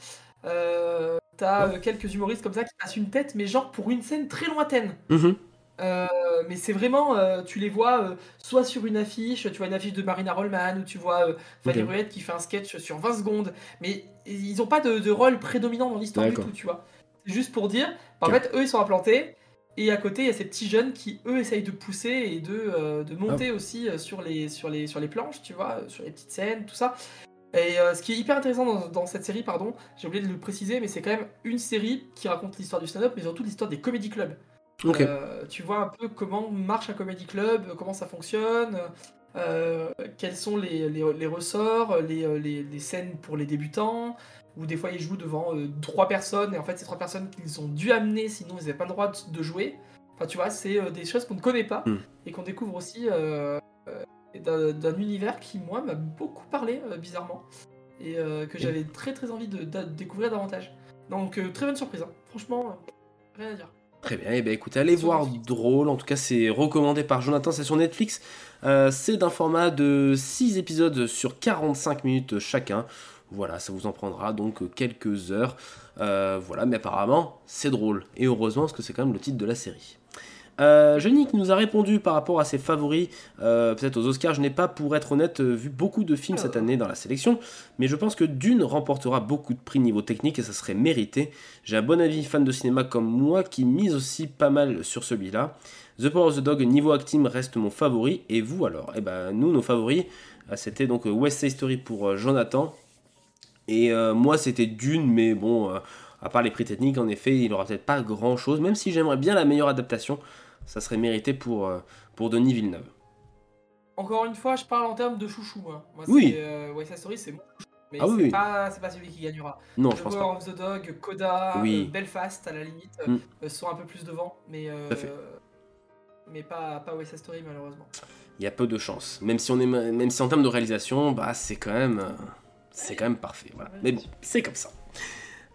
t'as quelques humoristes comme ça qui passent une tête, mais genre pour une scène très lointaine. Mhm. Euh, mais c'est vraiment, euh, tu les vois euh, soit sur une affiche, tu vois une affiche de Marina Rollman, ou tu vois Fanny. Ruette qui fait un sketch sur 20 secondes, mais ils n'ont pas de, de rôle prédominant dans l'histoire du tout, tu vois. C'est juste pour dire, en fait, eux ils sont implantés, et à côté il y a ces petits jeunes qui eux essayent de pousser et de, de Ah. monter aussi sur, les, sur, les, sur les planches, tu vois, sur les petites scènes, tout ça. Et euh, ce qui est hyper intéressant dans, dans cette série, pardon, j'ai oublié de le préciser, mais c'est quand même une série qui raconte l'histoire du stand-up, mais surtout l'histoire des comédie clubs. Euh, tu vois un peu comment marche un comédie club, euh, comment ça fonctionne, euh, quels sont les, les- les ressorts, les, les- les scènes pour les débutants, où des fois ils jouent devant euh, trois personnes, et en fait c'est trois personnes qu'ils ont dû amener, sinon ils n'avaient pas le droit de, de jouer. Enfin tu vois, c'est des choses qu'on ne connaît pas, Hmm. et qu'on découvre aussi d'un d'un univers qui, moi, m'a beaucoup parlé, bizarrement, et que j'avais très très envie de, de découvrir davantage. Donc très bonne surprise, hein. franchement, rien à dire. Très bien, et bien écoutez, allez voir Drôle, en tout cas c'est recommandé par Jonathan, c'est sur Netflix. Euh, c'est d'un format de 6 épisodes sur 45 minutes chacun. Voilà, ça vous en prendra donc quelques heures. Euh, voilà, mais apparemment c'est drôle. Et heureusement parce que c'est quand même le titre de la série. Euh, nous a répondu par rapport à ses favoris, euh, peut-être aux Oscars. Je n'ai pas, pour être honnête, euh, vu beaucoup de films cette année dans la sélection, mais je pense que Dune remportera beaucoup de prix niveau technique et ça serait mérité. J'ai un bon avis fan de cinéma comme moi qui mise aussi pas mal sur celui-là. The Power of the Dog niveau acting reste mon favori. Et vous alors? Eh ben nous, nos favoris, euh, c'était donc West Side Story pour Jonathan. Et moi, c'était Dune, mais bon, à part les prix techniques, en effet, il aura peut-être pas grand-chose. Même si j'aimerais bien la meilleure adaptation, ça serait mérité pour, euh, pour Denis Villeneuve. Encore une fois, je parle en termes de chouchou. Moi, moi Oui. euh, West Story, c'est mon chouchou. Mais Ah oui, c'est oui. pas, c'est pas celui qui gagnera. Non, The je pense pas. of the Dog, Coda, Oui. euh, Belfast, à la limite, Mm. euh, sont un peu plus devant. Mais, Tout à fait. mais pas, pas West Story, malheureusement. Il y a peu de chance. Même si, on est, même si en termes de réalisation, bah, c'est quand même, c'est quand même parfait. Voilà. Mais bon, c'est comme ça.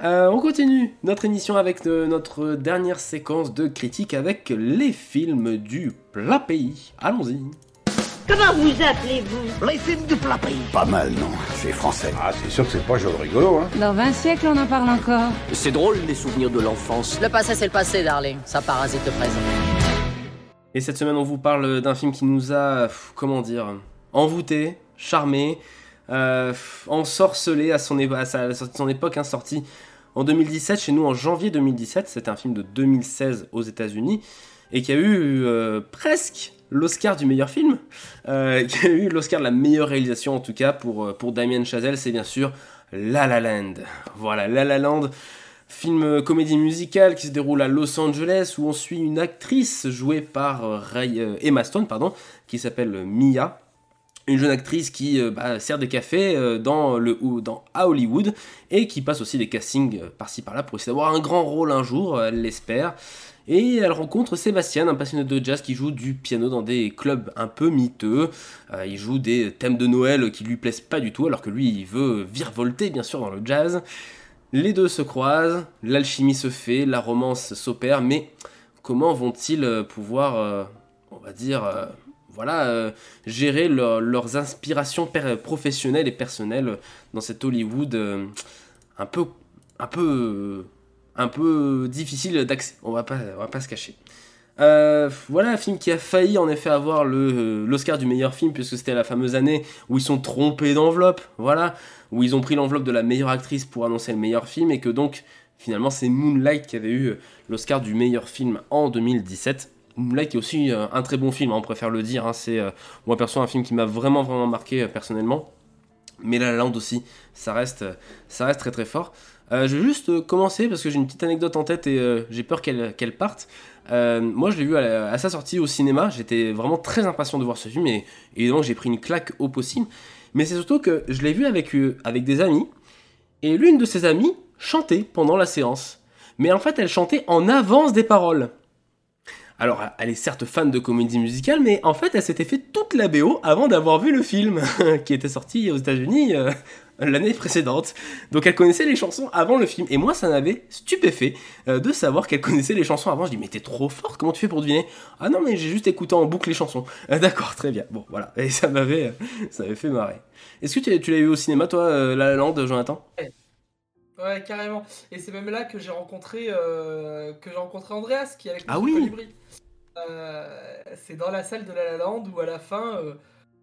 Euh, on continue notre émission avec euh, notre dernière séquence de critique avec les films du plat pays. Allons-y. Comment vous appelez-vous? Les films du plat pays. Pas mal, non C'est français. Ah, c'est sûr que c'est pas genre rigolo, hein Dans 20 siècles, on en parle encore. C'est drôle les souvenirs de l'enfance. Le passé, c'est le passé, darling. Ça parasite le présent. Et cette semaine, on vous parle d'un film qui nous a, comment dire, envoûté, charmé, ensorcelé à son, à son époque, hein, sorti en 2017, chez nous en janvier 2017. C'était un film de 2016 aux États-Unis et qui a eu euh, presque l'Oscar du meilleur film, euh, qui a eu l'Oscar de la meilleure réalisation en tout cas pour, euh, pour Damien Chazelle, c'est bien sûr La La Land. Voilà, La La Land. Film euh, comédie musicale qui se déroule à Los Angeles où on suit une actrice jouée par euh, Ray- euh, Emma Stone pardon, qui s'appelle euh, Mia. Une jeune actrice qui euh, bah, sert des cafés euh, dans à Hollywood et qui passe aussi des castings euh, par-ci par-là pour essayer d'avoir un grand rôle un jour, elle l'espère. Et elle rencontre Sébastien, un passionné de jazz qui joue du piano dans des clubs un peu miteux. Il joue des thèmes de Noël qui lui plaisent pas du tout, alors que lui, il veut virevolter, bien sûr, dans le jazz. Les deux se croisent, l'alchimie se fait, la romance s'opère, mais comment vont-ils pouvoir, on va dire, voilà, euh, gérer leur- leurs inspirations professionnelles et personnelles dans cet Hollywood euh, euh, un peu difficile d'accès. On va pas, va pas se cacher. Voilà un film qui a failli en effet avoir l'Oscar du meilleur film puisque c'était la fameuse année où ils sont trompés d'enveloppe, voilà, où ils ont pris l'enveloppe de la meilleure actrice pour annoncer le meilleur film et que donc finalement c'est Moonlight qui avait eu l'Oscar du meilleur film en 2017. Moonlight qui est aussi euh, un très bon film, hein, on préfère le dire, hein, c'est euh, moi perso un film qui m'a vraiment vraiment marqué euh, personnellement. Mais La La aussi, ça reste, ça reste très très fort. Je vais juste commencer parce que j'ai une petite anecdote en tête et j'ai peur qu'elle parte. Moi, je l'ai vu à, sa sortie au cinéma. J'étais vraiment très impatient de voir ce film et évidemment, j'ai pris une claque au possible. Mais c'est surtout que je l'ai vu avec, avec des amis et l'une de ses amies chantait pendant la séance. Mais en fait, elle chantait en avance des paroles. Alors, elle est certes fan de comédie musicale, mais en fait, elle s'était fait toute la BO avant d'avoir vu le film qui était sorti aux États-Unis euh, l'année précédente. Donc, elle connaissait les chansons avant le film. Et moi, ça m'avait stupéfait euh, de savoir qu'elle connaissait les chansons avant. Je dis, mais t'es trop forte, comment tu fais pour deviner? Ah non, mais j'ai juste écouté en boucle les chansons. Euh, D'accord, très bien. Bon, voilà. Et ça m'avait, euh, ça fait marrer. Est-ce que tu, l'as vu au cinéma, toi, La La Land, Jonathan? Carrément. Et c'est même là que j'ai rencontré, euh, que j'ai rencontré Andreas, qui est avec Ah oui. Colibri. Euh, c'est dans la salle de La La Land où à la fin, euh,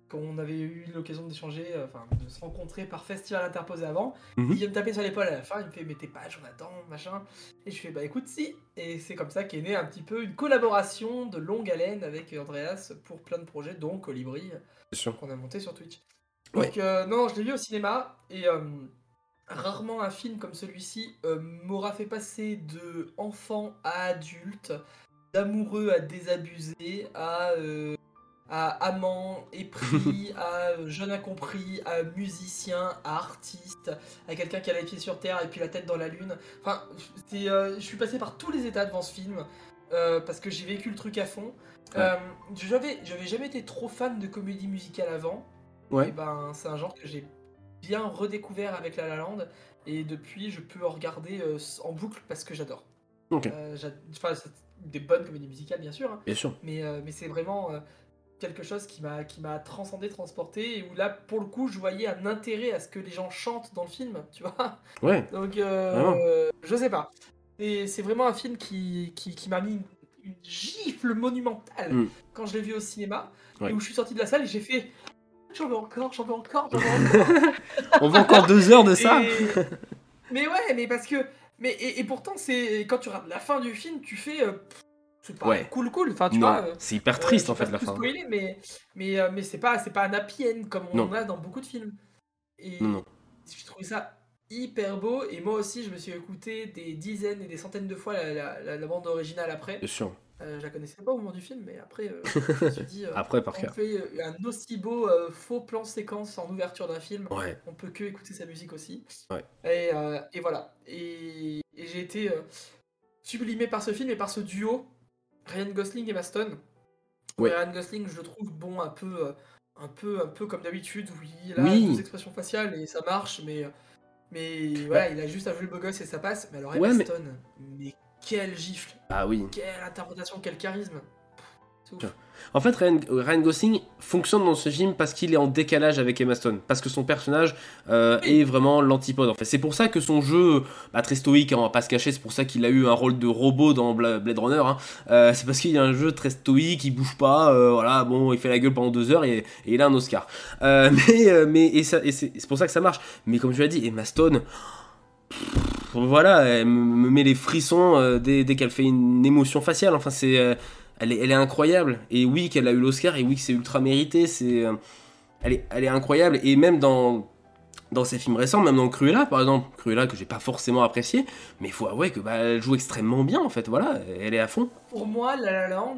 quand on avait eu l'occasion d'échanger, enfin de se rencontrer par festival interposé avant, Mhm. il vient me taper sur l'épaule à la fin, il me fait mais t'es pas Jonathan, machin. Et je fais bah écoute si. Et c'est comme ça qu'est née un petit peu une collaboration de longue haleine avec Andreas pour plein de projets, dont Colibri, qu'on a monté sur Twitch. Donc non, je l'ai vu au cinéma et rarement un film comme celui-ci euh, m'aura fait passer de enfant à adulte, d'amoureux à désabusé, à, euh, à amant épris, à euh, jeune incompris, à musicien, à artiste, à quelqu'un qui a les pieds sur terre et puis la tête dans la lune. Enfin, euh, je suis passé par tous les états devant ce film parce que j'ai vécu le truc à fond. Euh, j'avais, j'avais jamais été trop fan de comédie musicale avant. Ouais. Et ben, c'est un genre que j'ai bien redécouvert avec La La Land et depuis je peux en regarder euh, en boucle parce que j'adore. Ok. Euh, enfin, c'est des bonnes comédies musicales bien sûr, hein. Bien sûr. mais, euh, mais c'est vraiment quelque chose qui m'a qui m'a transcendé, transporté et où là pour le coup je voyais un intérêt à ce que les gens chantent dans le film, tu vois. Ouais. Donc euh, je sais pas. Et c'est vraiment un film qui, qui, qui m'a mis une gifle monumentale Mm. quand je l'ai vu au cinéma Ouais. et où je suis sorti de la salle et j'ai fait j'en veux encore, j'en veux encore, j'en veux encore. On veut encore deux heures de ça Et- Mais ouais, mais parce que. Mais, et, et pourtant, c'est quand tu regardes la fin du film, tu fais. euh, c'est pas Ouais. cool, cool. Enfin, tu Non, vois. euh, c'est hyper triste, en fait, la fin. spoiler, mais, mais, euh, mais c'est pas, c'est pas un happy end comme on Non. en a dans beaucoup de films. Et j'ai trouvé ça hyper beau. Et moi aussi, je me suis écouté des dizaines et des centaines de fois la, la- la- la bande originale après. Bien sûr. Euh, je la connaissais pas au moment du film, mais après, euh, je me suis dit. euh, Après, par on cœur. fait euh, un aussi beau faux plan séquence en ouverture d'un film. Ouais. On peut que écouter sa musique aussi. Ouais. Et, et voilà. Et, et j'ai été sublimé par ce film et par ce duo, Ryan Gosling et Maston. Ouais. Ryan Gosling, je le trouve bon un peu, un peu, un peu comme d'habitude, où il a Oui. deux expressions faciales et ça marche, mais, mais voilà, il a juste à jouer le beau gosse et ça passe. Mais alors, Ouais, mais- Maston, mais... quelle gifle, Ah oui. quelle interprétation, quel charisme. En fait, Ryan, Ryan Gosling fonctionne dans ce film parce qu'il est en décalage avec Emma Stone, parce que son personnage euh, est vraiment l'antipode. En fait, c'est pour ça que son jeu, bah, très stoïque, hein, on va pas se cacher, c'est pour ça qu'il a eu un rôle de robot dans Bla- Blade Runner. hein. Euh, c'est parce qu'il a un jeu très stoïque, il bouge pas, euh, voilà, bon, il fait la gueule pendant deux heures et, et il a un Oscar. Mais, mais et, c'est c'est pour ça que ça marche. Mais comme tu l'as dit, Emma Stone. pff, Voilà, elle me me met les frissons euh, dès, dès qu'elle fait une émotion faciale. Enfin, c'est, euh, elle est, elle est incroyable. Et oui, qu'elle a eu l'Oscar, et oui, que c'est ultra mérité. C'est, euh, elle, est, elle est incroyable. Et même dans, dans ses films récents, même dans Cruella, par exemple, Cruella que j'ai pas forcément apprécié, mais il faut avouer que bah, joue extrêmement bien en fait. Voilà, elle est à fond. Pour moi, La La Land,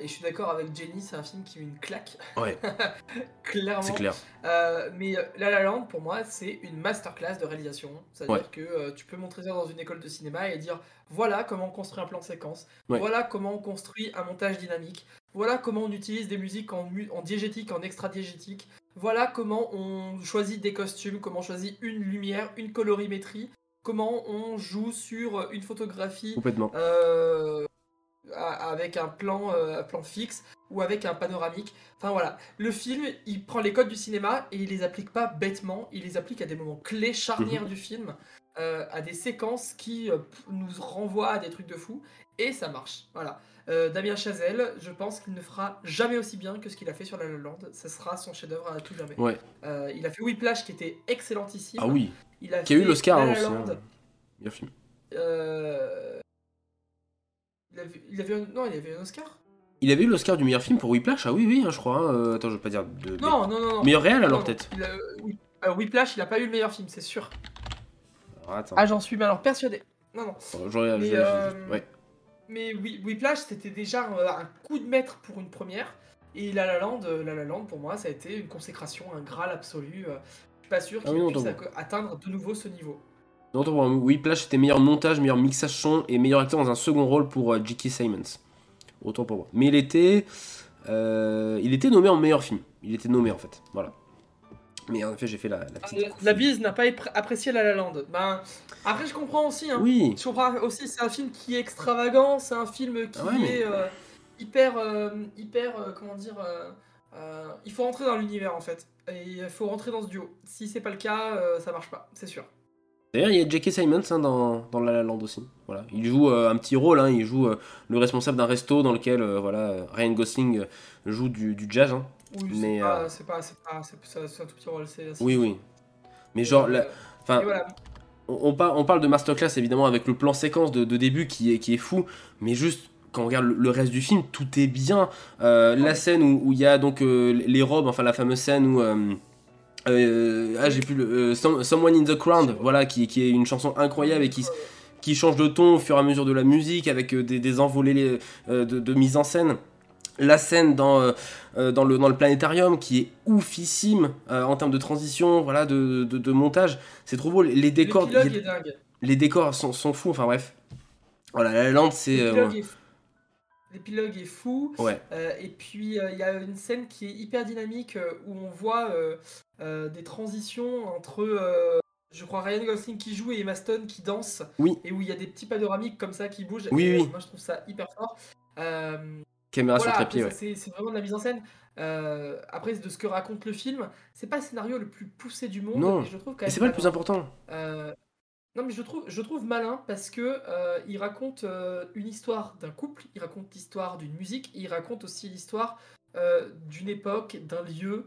et je suis d'accord avec Jenny, c'est un film qui met une claque. Ouais, Clairement. c'est clair. Euh, mais euh, La La Land, pour moi, c'est une masterclass de réalisation. C'est-à-dire Ouais. que euh, tu peux montrer ça dans une école de cinéma et dire voilà comment on construit un plan de séquence, Ouais. voilà comment on construit un montage dynamique, voilà comment on utilise des musiques en, mu- en diégétique, en extra-diégétique, voilà comment on choisit des costumes, comment on choisit une lumière, une colorimétrie, comment on joue sur une photographie Complètement. euh, avec un plan, euh, plan fixe ou avec un panoramique. Enfin voilà, le film, il prend les codes du cinéma et il les applique pas bêtement, il les applique à des moments clés, charnières Mhm. du film, euh, à des séquences qui euh, nous renvoient à des trucs de fou, et ça marche. Voilà. Damien Chazelle, je pense qu'il ne fera jamais aussi bien que ce qu'il a fait sur La La Land. Ce sera son chef-d'œuvre à tout jamais. Ouais. Il a fait Whiplash qui était excellentissime. Ah oui. Il a Qui a eu l'Oscar aussi. Hein. Meilleur film. Euh, Il avait, il avait un... Non, il avait un Oscar Il avait eu l'Oscar du meilleur film pour Whiplash Ah oui, oui, hein, je crois. hein. Euh, attends, je veux pas dire de. Non, non, non. non. Meilleur réel alors peut-être oui. Euh, Whiplash, il a pas eu le meilleur film, c'est sûr. Alors, Attends. Ah, j'en suis mais alors persuadé. Non, non. Euh, Mais, euh, ouais. Mais Whiplash, c'était déjà euh, un coup de maître pour une première. Et La La Land, euh, La La Land, pour moi, ça a été une consécration, un graal absolu. euh, Je suis pas sûr Ah qu'il non, puisse atteindre de nouveau ce niveau. Non, attends, pour Whiplash c'était meilleur montage, meilleur mixage son et meilleur acteur dans un second rôle pour euh, J.K. Simmons. Autant pour moi. Mais il était, euh, il était nommé en meilleur film. Il était nommé en fait. Voilà. Mais en effet, j'ai fait la, la petite. La, la bise n'a pas apprécié La La Land. Ben, après, je comprends aussi. Hein. Oui. Je comprends aussi, c'est un film qui est extravagant, c'est un film qui Ah ouais, mais- est euh, hyper, euh, hyper, euh, comment dire, euh, euh, il faut rentrer dans l'univers en fait. Et il faut rentrer dans ce duo. Si c'est pas le cas, euh, ça marche pas, c'est sûr. D'ailleurs, il y a J.K. Simmons hein, dans, dans La La Land aussi. Voilà. Il joue euh, un petit rôle. hein, il joue euh, le responsable d'un resto dans lequel euh, voilà Ryan Gosling joue du, du jazz. hein. Oui, Mais, c'est pas, c'est pas, c'est un tout petit rôle. Oui, oui. Mais genre, la- voilà. on, on par- on parle de masterclass évidemment avec le plan séquence de, de début qui est, qui est fou, mais juste quand on regarde le, reste du film, tout est bien. La scène où il y a donc les robes, enfin la fameuse scène où. Euh, ah, j'ai plus le. euh, Some- Someone in the Crowd, voilà, qui, qui est une chanson incroyable et qui, qui change de ton au fur et à mesure de la musique avec euh, des, des envolées de, de mise en scène. La scène dans, dans, le, dans le planétarium qui est oufissime en termes de transition, voilà, de, de, de montage. C'est trop beau. Les décors, les, décors sont, sont fous. Enfin bref. Voilà, La La Land, c'est. euh, L'épilogue est fou. Ouais. Euh, et puis euh, il y a une scène qui est hyper dynamique euh, où on voit des transitions entre, je crois, Ryan Gosling qui joue et Emma Stone qui danse. Oui. Et où il y a des petits panoramiques comme ça qui bougent. Oui, Et, oui. Moi je trouve ça hyper fort. Caméra voilà, sur trépied, ouais. c'est- vraiment de la mise en scène. Après, de ce que raconte le film, c'est pas le scénario le plus poussé du monde. Non. mais je trouve Et c'est pas le plus important. Non, mais je trouve, je trouve malin parce que euh, il raconte euh, une histoire d'un couple, il raconte l'histoire d'une musique, et il raconte aussi l'histoire euh, d'une époque, d'un lieu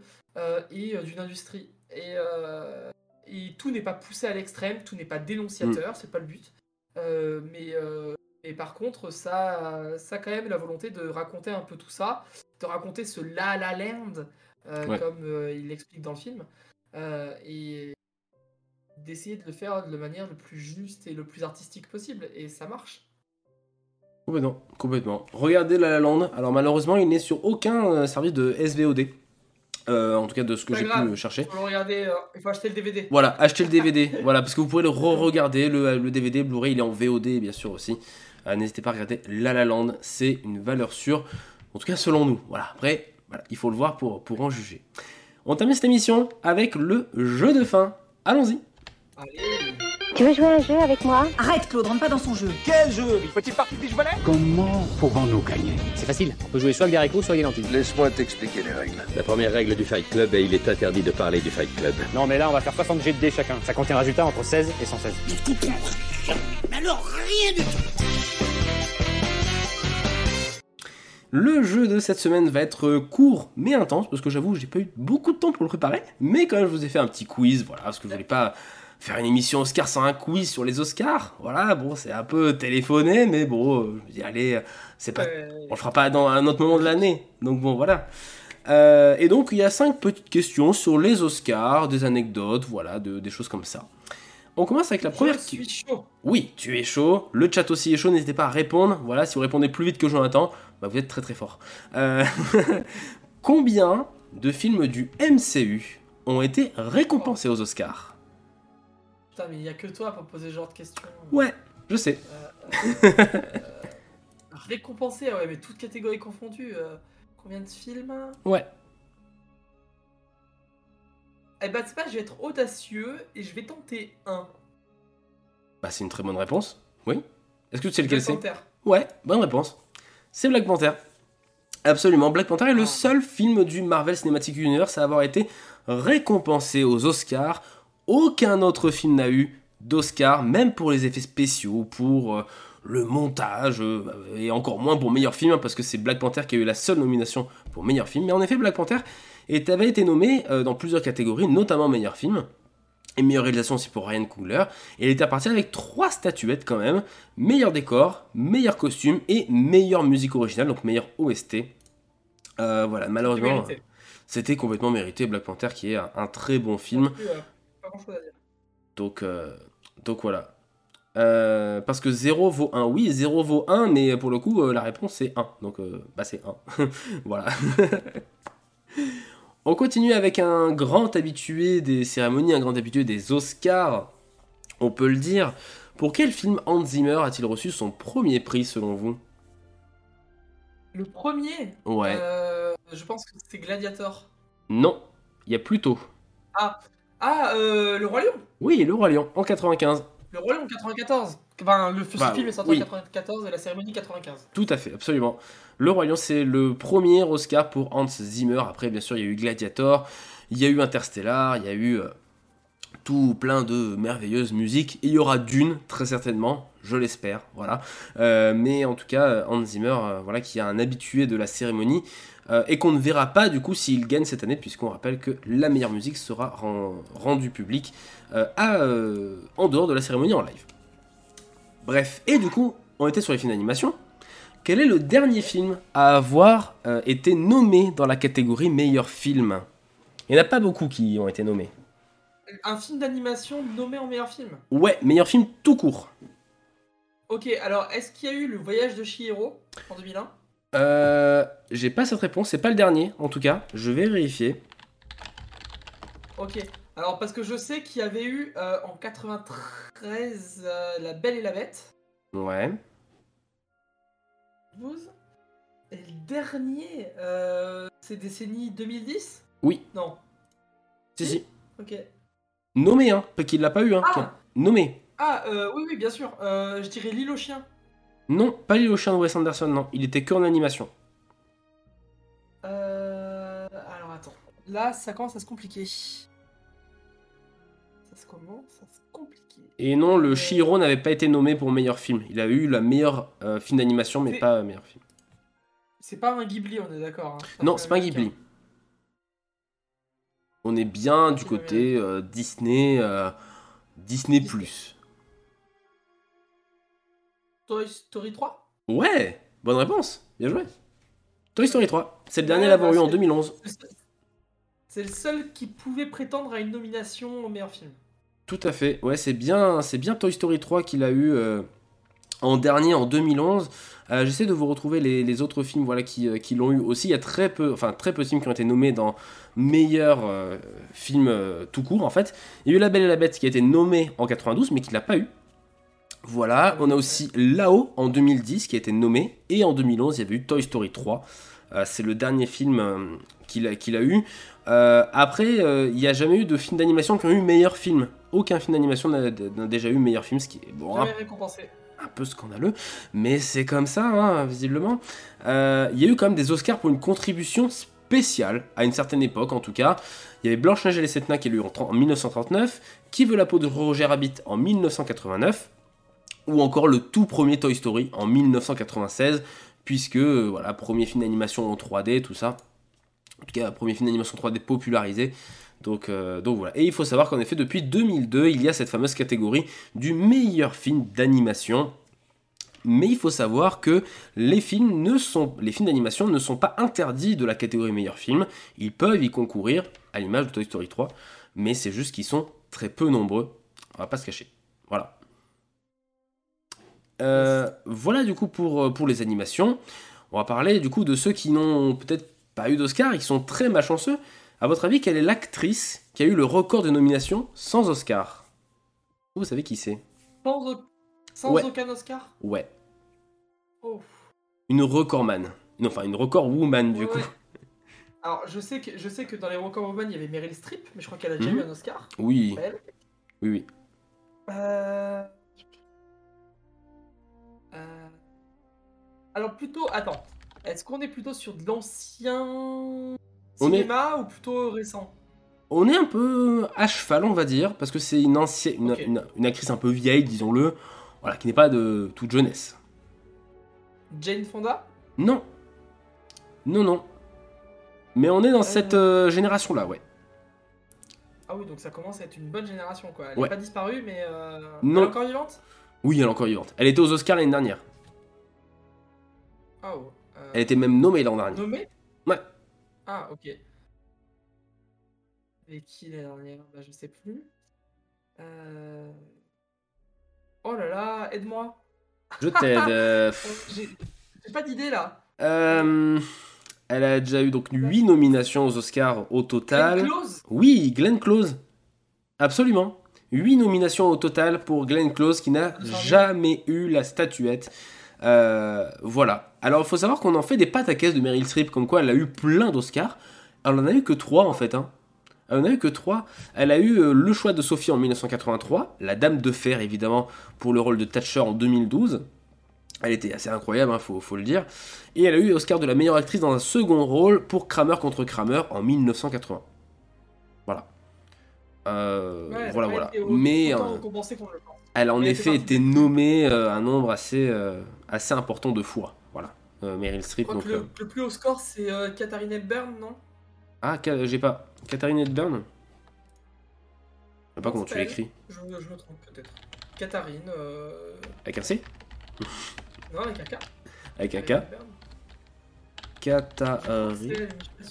et d'une industrie. Et, et tout n'est pas poussé à l'extrême, tout n'est pas dénonciateur, c'est pas le but. Mais, mais par contre, ça, ça a quand même la volonté de raconter un peu tout ça, de raconter ce La La Land, Ouais. comme il l'explique dans le film, et d'essayer de le faire de la manière le plus juste et le plus artistique possible, et ça marche. Complètement, complètement. Regardez La La Land. Alors malheureusement, il n'est sur aucun euh, service de SVOD. Euh, en tout cas, de ce que j'ai pu chercher. faut le regarder, euh, il faut acheter le DVD. Voilà, achetez le DVD. voilà, parce que vous pourrez le re-regarder. Le, le DVD Blu-ray, il est en VOD, bien sûr aussi. Euh, N'hésitez pas à regarder La La Land. C'est une valeur sûre. En tout cas, selon nous. Voilà, après, voilà, il faut le voir pour, pour en juger. On termine cette émission avec le jeu de fin. Allons-y. Tu veux jouer à un jeu avec moi? Arrête, Claude, rentre pas dans son jeu. Quel jeu? Une petite partie de volet Comment pouvons-nous gagner? C'est facile, on peut jouer soit avec des haricots, soit avec des lentilles. Laisse-moi t'expliquer les règles. La première règle du Fight Club est il est interdit de parler du Fight Club. Non mais là on va faire 60 jets de dés chacun. Ça contient un résultat entre 16 et 116. Mais alors, rien du tout. Le jeu de cette semaine va être court mais intense parce que j'avoue j'ai pas eu beaucoup de temps pour le préparer mais quand même je vous ai fait un petit quiz voilà parce que je voulais pas faire une émission Oscar sans un quiz sur les Oscars voilà bon c'est un peu téléphoné mais bon euh, je dis allez c'est pas on le fera pas dans un autre moment de l'année donc bon voilà Euh, et donc il y a cinq petites questions sur les Oscars des anecdotes voilà de- des choses comme ça on commence avec la première Je suis chaud. oui, tu es chaud. Le chat aussi est chaud. N'hésitez pas à répondre. Voilà, si vous répondez plus vite que Jonathan, bah vous êtes très très fort. Euh, Combien de films du MCU ont été récompensés aux Oscars? Putain, mais il y a que toi pour poser ce genre de questions. Ouais, je sais. Récompensé, ah ouais, mais toutes catégories confondues. euh, combien de films? Ouais. Eh ben, c'est pas, je vais être audacieux et je vais tenter un. Bah c'est une très bonne réponse. Oui. Est-ce que tu sais lequel Black c'est? Panther. Ouais, bonne réponse. C'est Black Panther. Absolument. Black Panther est le seul film du Marvel Cinematic Universe à avoir été récompensé aux Oscars. Aucun autre film n'a eu d'Oscar, même pour les effets spéciaux, pour euh, le montage, euh, et encore moins pour meilleur film, hein, parce que c'est Black Panther qui a eu la seule nomination pour meilleur film. Mais en effet, Black Panther est- avait été nommé euh, dans plusieurs catégories, notamment meilleur film. Et meilleure réalisation aussi pour Ryan Coogler. Et il était reparti avec trois statuettes quand même. Meilleur décor, meilleur costume et meilleure musique originale, donc meilleur OST. Voilà, malheureusement, c'était complètement mérité. Black Panther qui est un, un très bon film. Euh, à dire. Donc, euh, donc voilà. Euh, parce que 0 vaut 1, oui, 0 vaut 1, mais pour le coup, euh, la réponse c'est 1. Donc, bah c'est 1. voilà. On continue avec un grand habitué des cérémonies, un grand habitué des Oscars, on peut le dire. Pour quel film Hans Zimmer a-t-il reçu son premier prix selon vous? Le premier? Ouais. Je pense que c'est Gladiator. Non, il y a plus tôt. Ah, ah euh, Le Roi Lion Oui, Le Roi Lion, en 95. Le Roi Lion 94. Enfin, le Bah, film est sorti oui. en 94 et la cérémonie 95. Tout à fait, absolument. Le Roi Lion, c'est le premier Oscar pour Hans Zimmer. Après, bien sûr, il y a eu Gladiator, il y a eu Interstellar, il y a eu euh, tout plein de merveilleuses musiques. Il y aura Dune, très certainement, je l'espère, voilà. Euh, mais en tout cas, Hans Zimmer, euh, voilà, qui est un habitué de la cérémonie, euh, et qu'on ne verra pas du coup s'il gagne cette année, puisqu'on rappelle que la meilleure musique sera ren- rendue publique euh, à, euh, en dehors de la cérémonie en live. Bref, et du coup, on était sur les films d'animation. Quel est le dernier film à avoir été nommé dans la catégorie meilleur film? Il n'y en a pas beaucoup qui ont été nommés. Un film d'animation nommé en meilleur film? Ouais, meilleur film tout court. Ok, alors est-ce qu'il y a eu Le Voyage de Chihiro en 2001 Euh, J'ai pas cette réponse, c'est pas le dernier en tout cas. Je vais vérifier. Ok, alors parce que je sais qu'il y avait eu euh, en 93 euh, La Belle et la Bête. Ouais. 12. Et le dernier, euh, c'est décennie 2010 Oui. Non. Si, si. Ok. Nommé, hein. Pas qu'il l'a pas eu, hein. Ah. Nommé. Ah, euh, oui, oui, bien sûr. Euh, je dirais L'île aux chiens. Non, pas Lilo Chien de Wes Anderson, non. Il était que en animation. Euh, alors attends. Là, ça commence à se compliquer. Ça se commence à se compliquer. Et non, le Chihiro n'avait pas été nommé pour meilleur film. Il a eu la meilleure euh, film d'animation, mais pas meilleur film. C'est pas un Ghibli, on est d'accord. hein. Non, c'est pas un Ghibli. On est bien du côté euh, Disney, euh, Disney plus. Toy Story 3 Ouais, bonne réponse. Bien joué. Toy Story 3. C'est le dernier à Ouais, l'avoir bah, eu en c'est- 2011. C'est le seul qui pouvait prétendre à une nomination au meilleur film. Tout à fait. Ouais, c'est bien, c'est bien Toy Story 3 qu'il a eu euh, en dernier en 2011. Euh, J'essaie de vous retrouver les, les autres films voilà, qui, euh, qui l'ont eu aussi. Il y a très peu, enfin, très peu de films qui ont été nommés dans meilleur euh, film tout court en fait. Il y a eu La Belle et la Bête qui a été nommé en 92 mais qui l'a pas eu. Voilà, on a aussi Là-haut en 2010 qui a été nommé et en 2011 il y avait eu Toy Story 3. Euh, c'est le dernier film euh, qu'il a, eu. Euh, après, il n'y a jamais eu de film d'animation qui ont eu meilleur film. Aucun film d'animation n'a déjà eu meilleur film, ce qui est bon, un, peu scandaleux, mais c'est comme ça, hein, visiblement. Il y a eu quand même des Oscars pour une contribution spéciale, à une certaine époque en tout cas. Il y avait Blanche-Neige et les Sept Nains qui a eu en, 30 en 1939, Qui veut la peau de Roger Rabbit en 1989, ou encore le tout premier Toy Story en 1996, puisque, euh, voilà, premier film d'animation en 3D, tout ça. En tout cas, premier film d'animation 3D popularisé. Donc, euh, donc voilà. Et il faut savoir qu'en effet, depuis 2002, il y a cette fameuse catégorie du meilleur film d'animation. Mais il faut savoir que les films, d'animation ne sont pas interdits de la catégorie meilleur film. Ils peuvent y concourir, à l'image de Toy Story 3. Mais c'est juste qu'ils sont très peu nombreux. On va pas se cacher. Voilà. Euh, voilà du coup pour, euh, pour les animations. On va parler du coup de ceux qui n'ont peut-être pas eu d'Oscar, ils sont très malchanceux. À votre avis, quelle est l'actrice qui a eu le record de nominations sans Oscar? Vous savez qui c'est? Sans, au- sans Ouais. aucun Oscar? Ouais, Oh. une recordman. Non, enfin une record woman du Ouais, coup. ouais. Alors, je sais, que, je sais que dans les Record Woman, il y avait Meryl Streep, mais je crois qu'elle a déjà Mhm. eu un Oscar. Oui, oui, oui. Euh, Alors, plutôt. Attends. Est-ce qu'on est plutôt sur de l'ancien On cinéma ou plutôt récent? On est un peu à cheval, on va dire, parce que c'est une, ancienne, une, Ok. une- une actrice un peu vieille, disons-le, voilà, qui n'est pas de toute jeunesse. Jane Fonda? Non. Non, non. Mais on est dans cette euh, génération-là, ouais. Ah oui, donc ça commence à être une bonne génération, quoi. Elle Ouais. n'est pas disparue, mais. Euh... Non. Elle est encore vivante? Oui, elle est encore vivante. Elle était aux Oscars l'année dernière. Oh. euh, Elle était même nommée l'an dernier. Nommée? Ouais. Ah, ok. Et qui l'année dernière? Bah, je sais plus. Euh... Oh là là, aide-moi. Je t'aide. euh, J'ai pas d'idée là. elle a déjà eu donc 8 nominations aux Oscars au total. Glenn Close? Oui, Glenn Close. Absolument. 8 nominations au total pour Glenn Close qui n'a jamais eu la statuette. Euh, voilà. Alors il faut savoir qu'on en fait des pâtes à caisse de Meryl Streep, comme quoi elle a eu plein d'Oscars. Elle en a eu que 3 en fait. Hein. Elle en a eu que 3. Elle a eu euh, le choix de Sophie en 1983, la Dame de Fer évidemment pour le rôle de Thatcher en 2012. Elle était assez incroyable, il faut, faut le dire. Et elle a eu Oscar de la meilleure actrice dans un second rôle pour Kramer contre Kramer en 1980. Voilà. Euh, Ouais, voilà, voilà. Mais elle a en effet été nommée euh, un nombre assez, assez important de fois. Voilà. Euh, Meryl Streep. Donc, le, euh, le plus haut score c'est euh, Katharine Hepburn, non? Ah, Ka- j'ai pas. Catherine Hepburn? Je sais pas comment tu l'écris. je, je me trompe peut-être. Katharine. Euh... Avec un C? Non, avec un K. Avec un K Katharine Katharine. Je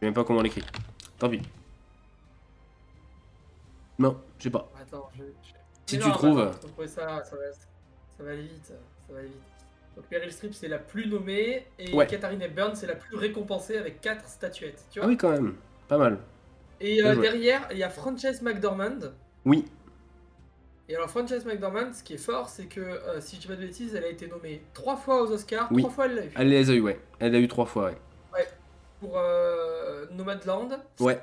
sais même pas comment on l'écrit. Tant pis. Non, je sais pas. Attends, je. Si tu non, trouves. attends, ça, ça va, ça va aller vite. Ça va aller vite. Donc Meryl Streep c'est la plus nommée et Ouais. Katharine Hepburn c'est la plus récompensée avec 4 statuettes. Tu Ah oui, quand même. Pas mal. Et euh, derrière il y a Frances McDormand. Oui. Et alors Frances McDormand, ce qui est fort, c'est que euh, si je dis pas de bêtises, elle a été nommée trois fois aux Oscars, Oui. trois fois elle l'a eu. Elle les a eu, ouais. Elle a eu trois fois, ouais. Ouais. Pour euh, Nomadland. Ouais.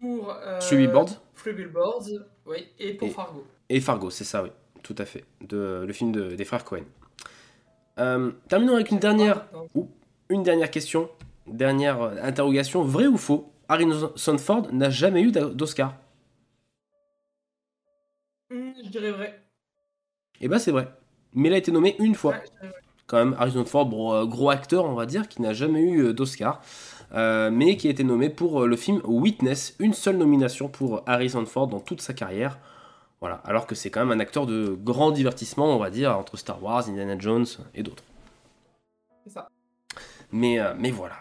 Pour euh, Three Billboards. Three Billboards, oui, et pour Et- Fargo. Et Fargo, c'est ça, oui. Tout à fait. De, le film de- des frères Cohen. Euh, terminons avec une dernière, ou une dernière question. Dernière euh, interrogation. Vrai ou faux? Harrison Ford n'a jamais eu d'Oscar. Hmm, je dirais vrai. Et bah c'est vrai. Mais il a été nommé une fois. Ouais. Quand même, Harrison Ford, euh, gros acteur, on va dire, qui n'a jamais eu d'Oscar. Euh, mais qui a été nommé pour euh, le film Witness. Une seule nomination pour Harrison Ford dans toute sa carrière. Voilà. Alors que c'est quand même un acteur de grand divertissement, on va dire, entre Star Wars, Indiana Jones et d'autres. C'est ça. Mais, euh, mais voilà.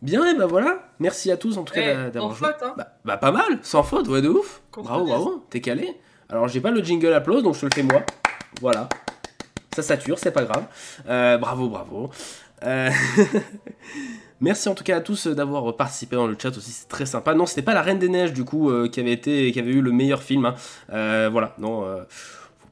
Bien, et bah voilà. Merci à tous en tout cas Eh, d'a- d'avoir joué. faute, hein. Bah, bah, pas mal, sans faute, ouais de ouf. Contre bravo, bravo, t'es calé. Alors j'ai pas le jingle applause, donc je te le fais moi. Voilà. Ça sature, c'est pas grave. Euh, bravo, bravo. Euh, Merci en tout cas à tous d'avoir participé dans le chat aussi, c'est très sympa. Non, c'était pas La Reine des Neiges du coup euh, qui avait été, qui avait eu le meilleur film. hein. Euh, voilà, non, euh,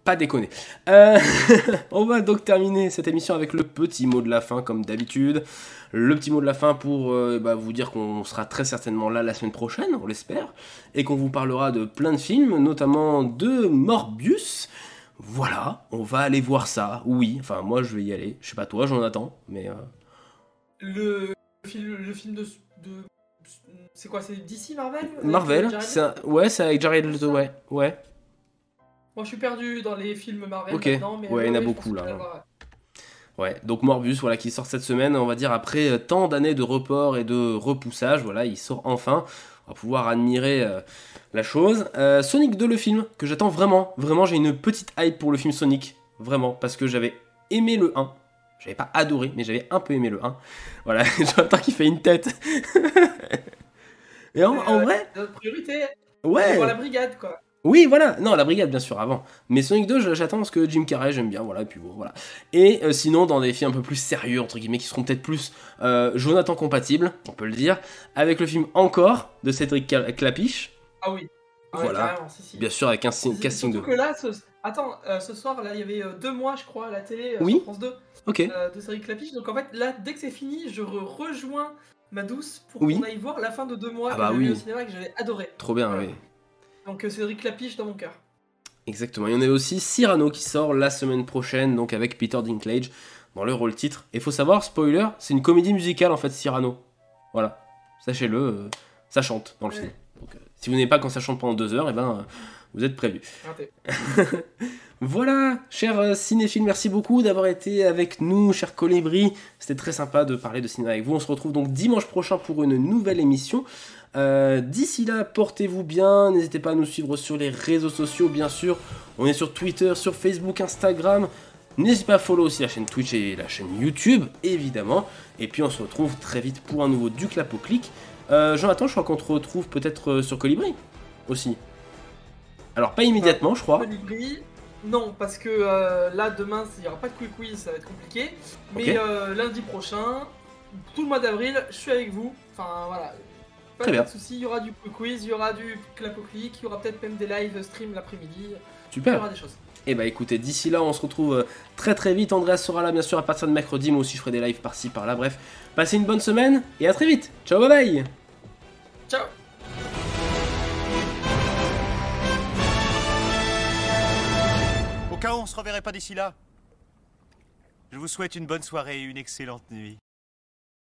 pas déconner. Euh, on va donc terminer cette émission avec le petit mot de la fin comme d'habitude. Le petit mot de la fin pour euh, bah, vous dire qu'on sera très certainement là la semaine prochaine, on l'espère, et qu'on vous parlera de plein de films, notamment de Morbius. Voilà, on va aller voir ça. Oui, enfin moi je vais y aller. Je sais pas toi, j'en attends, mais euh, Le film, le film de. de- c'est quoi C'est DC Marvel Marvel, c'est un- ouais, c'est avec Jared Leto, ouais, ouais. Moi je suis perdu dans les films Marvel Ok, maintenant, mais ouais, il y en a beaucoup, là. ouais. Donc Morbius, voilà, qui sort cette semaine, on va dire après euh, tant d'années de report et de repoussage, voilà, il sort enfin. On va pouvoir admirer euh, la chose. Euh, Sonic 2, le film, que j'attends vraiment. Vraiment, j'ai une petite hype pour le film Sonic. Vraiment, parce que j'avais aimé le 1. J'avais pas adoré, mais j'avais un peu aimé le 1. Voilà, Jonathan qui fait une tête. et en, en Euh, vrai, Notre priorité, Ouais. voir la brigade quoi. oui, voilà. Non, la brigade, bien sûr, avant. Mais Sonic 2, je- j'attends parce que Jim Carrey, j'aime bien. Voilà, et puis bon, voilà. Et euh, sinon, dans des films un peu plus sérieux, entre guillemets, qui seront peut-être plus euh, Jonathan compatibles, on peut le dire, avec le film Encore de Cédric Cla- Clapiche. Ah oui. Ah voilà. si, si. Bien sûr, avec un casting de. Surtout que là, ce... attends, euh, ce soir, là, il y avait euh, deux mois, je crois, à la télé, euh, Oui. sur France 2, Ok. euh, de série Clapiche. Donc en fait, là, dès que c'est fini, je re- rejoins ma douce pour Oui. qu'on aille voir la fin de deux mois Ah que bah vu oui. au cinéma que j'avais adoré. Trop bien, Voilà. oui. Donc Cédric Clapiche dans mon cœur. Exactement. Il y en a aussi Cyrano qui sort la semaine prochaine, donc avec Peter Dinklage dans le rôle titre. Et faut savoir, spoiler, c'est une comédie musicale en fait, Cyrano. Voilà. Sachez-le, ça chante dans le Ouais. film. Donc, si vous n'aimez pas quand ça chante pendant deux heures, et ben euh, vous êtes prévus. Voilà, cher euh, cinéphile, merci beaucoup d'avoir été avec nous, cher Colibri. C'était très sympa de parler de cinéma avec vous. On se retrouve donc dimanche prochain pour une nouvelle émission. Euh, D'ici là, portez-vous bien. N'hésitez pas à nous suivre sur les réseaux sociaux, bien sûr. On est sur Twitter, sur Facebook, Instagram. N'hésitez pas à follow aussi la chaîne Twitch et la chaîne YouTube, évidemment. Et puis on se retrouve très vite pour un nouveau Du Clap au Clic. Euh, Jonathan, je crois qu'on te retrouve peut-être euh, sur Colibri aussi. Alors, pas immédiatement, je crois. Non, parce que euh, là, demain, il n'y aura pas de quick quiz, ça va être compliqué. Mais euh, lundi prochain, tout le mois d'avril, je suis avec vous. Enfin, voilà. Pas Très de bien. soucis, il y aura du quick quiz, il y aura du clap au clic, il y aura peut-être même des live stream l'après-midi. Super. Il y aura des choses. Et bah écoutez, d'ici là, on se retrouve euh, très très vite. Andreas sera là bien sûr à partir de mercredi. Moi aussi, je ferai des lives par-ci par-là. Bref, passez une bonne semaine et à très vite. Ciao, bye bye. Ciao cas où on se reverrait pas d'ici là, je vous souhaite une bonne soirée et une excellente nuit.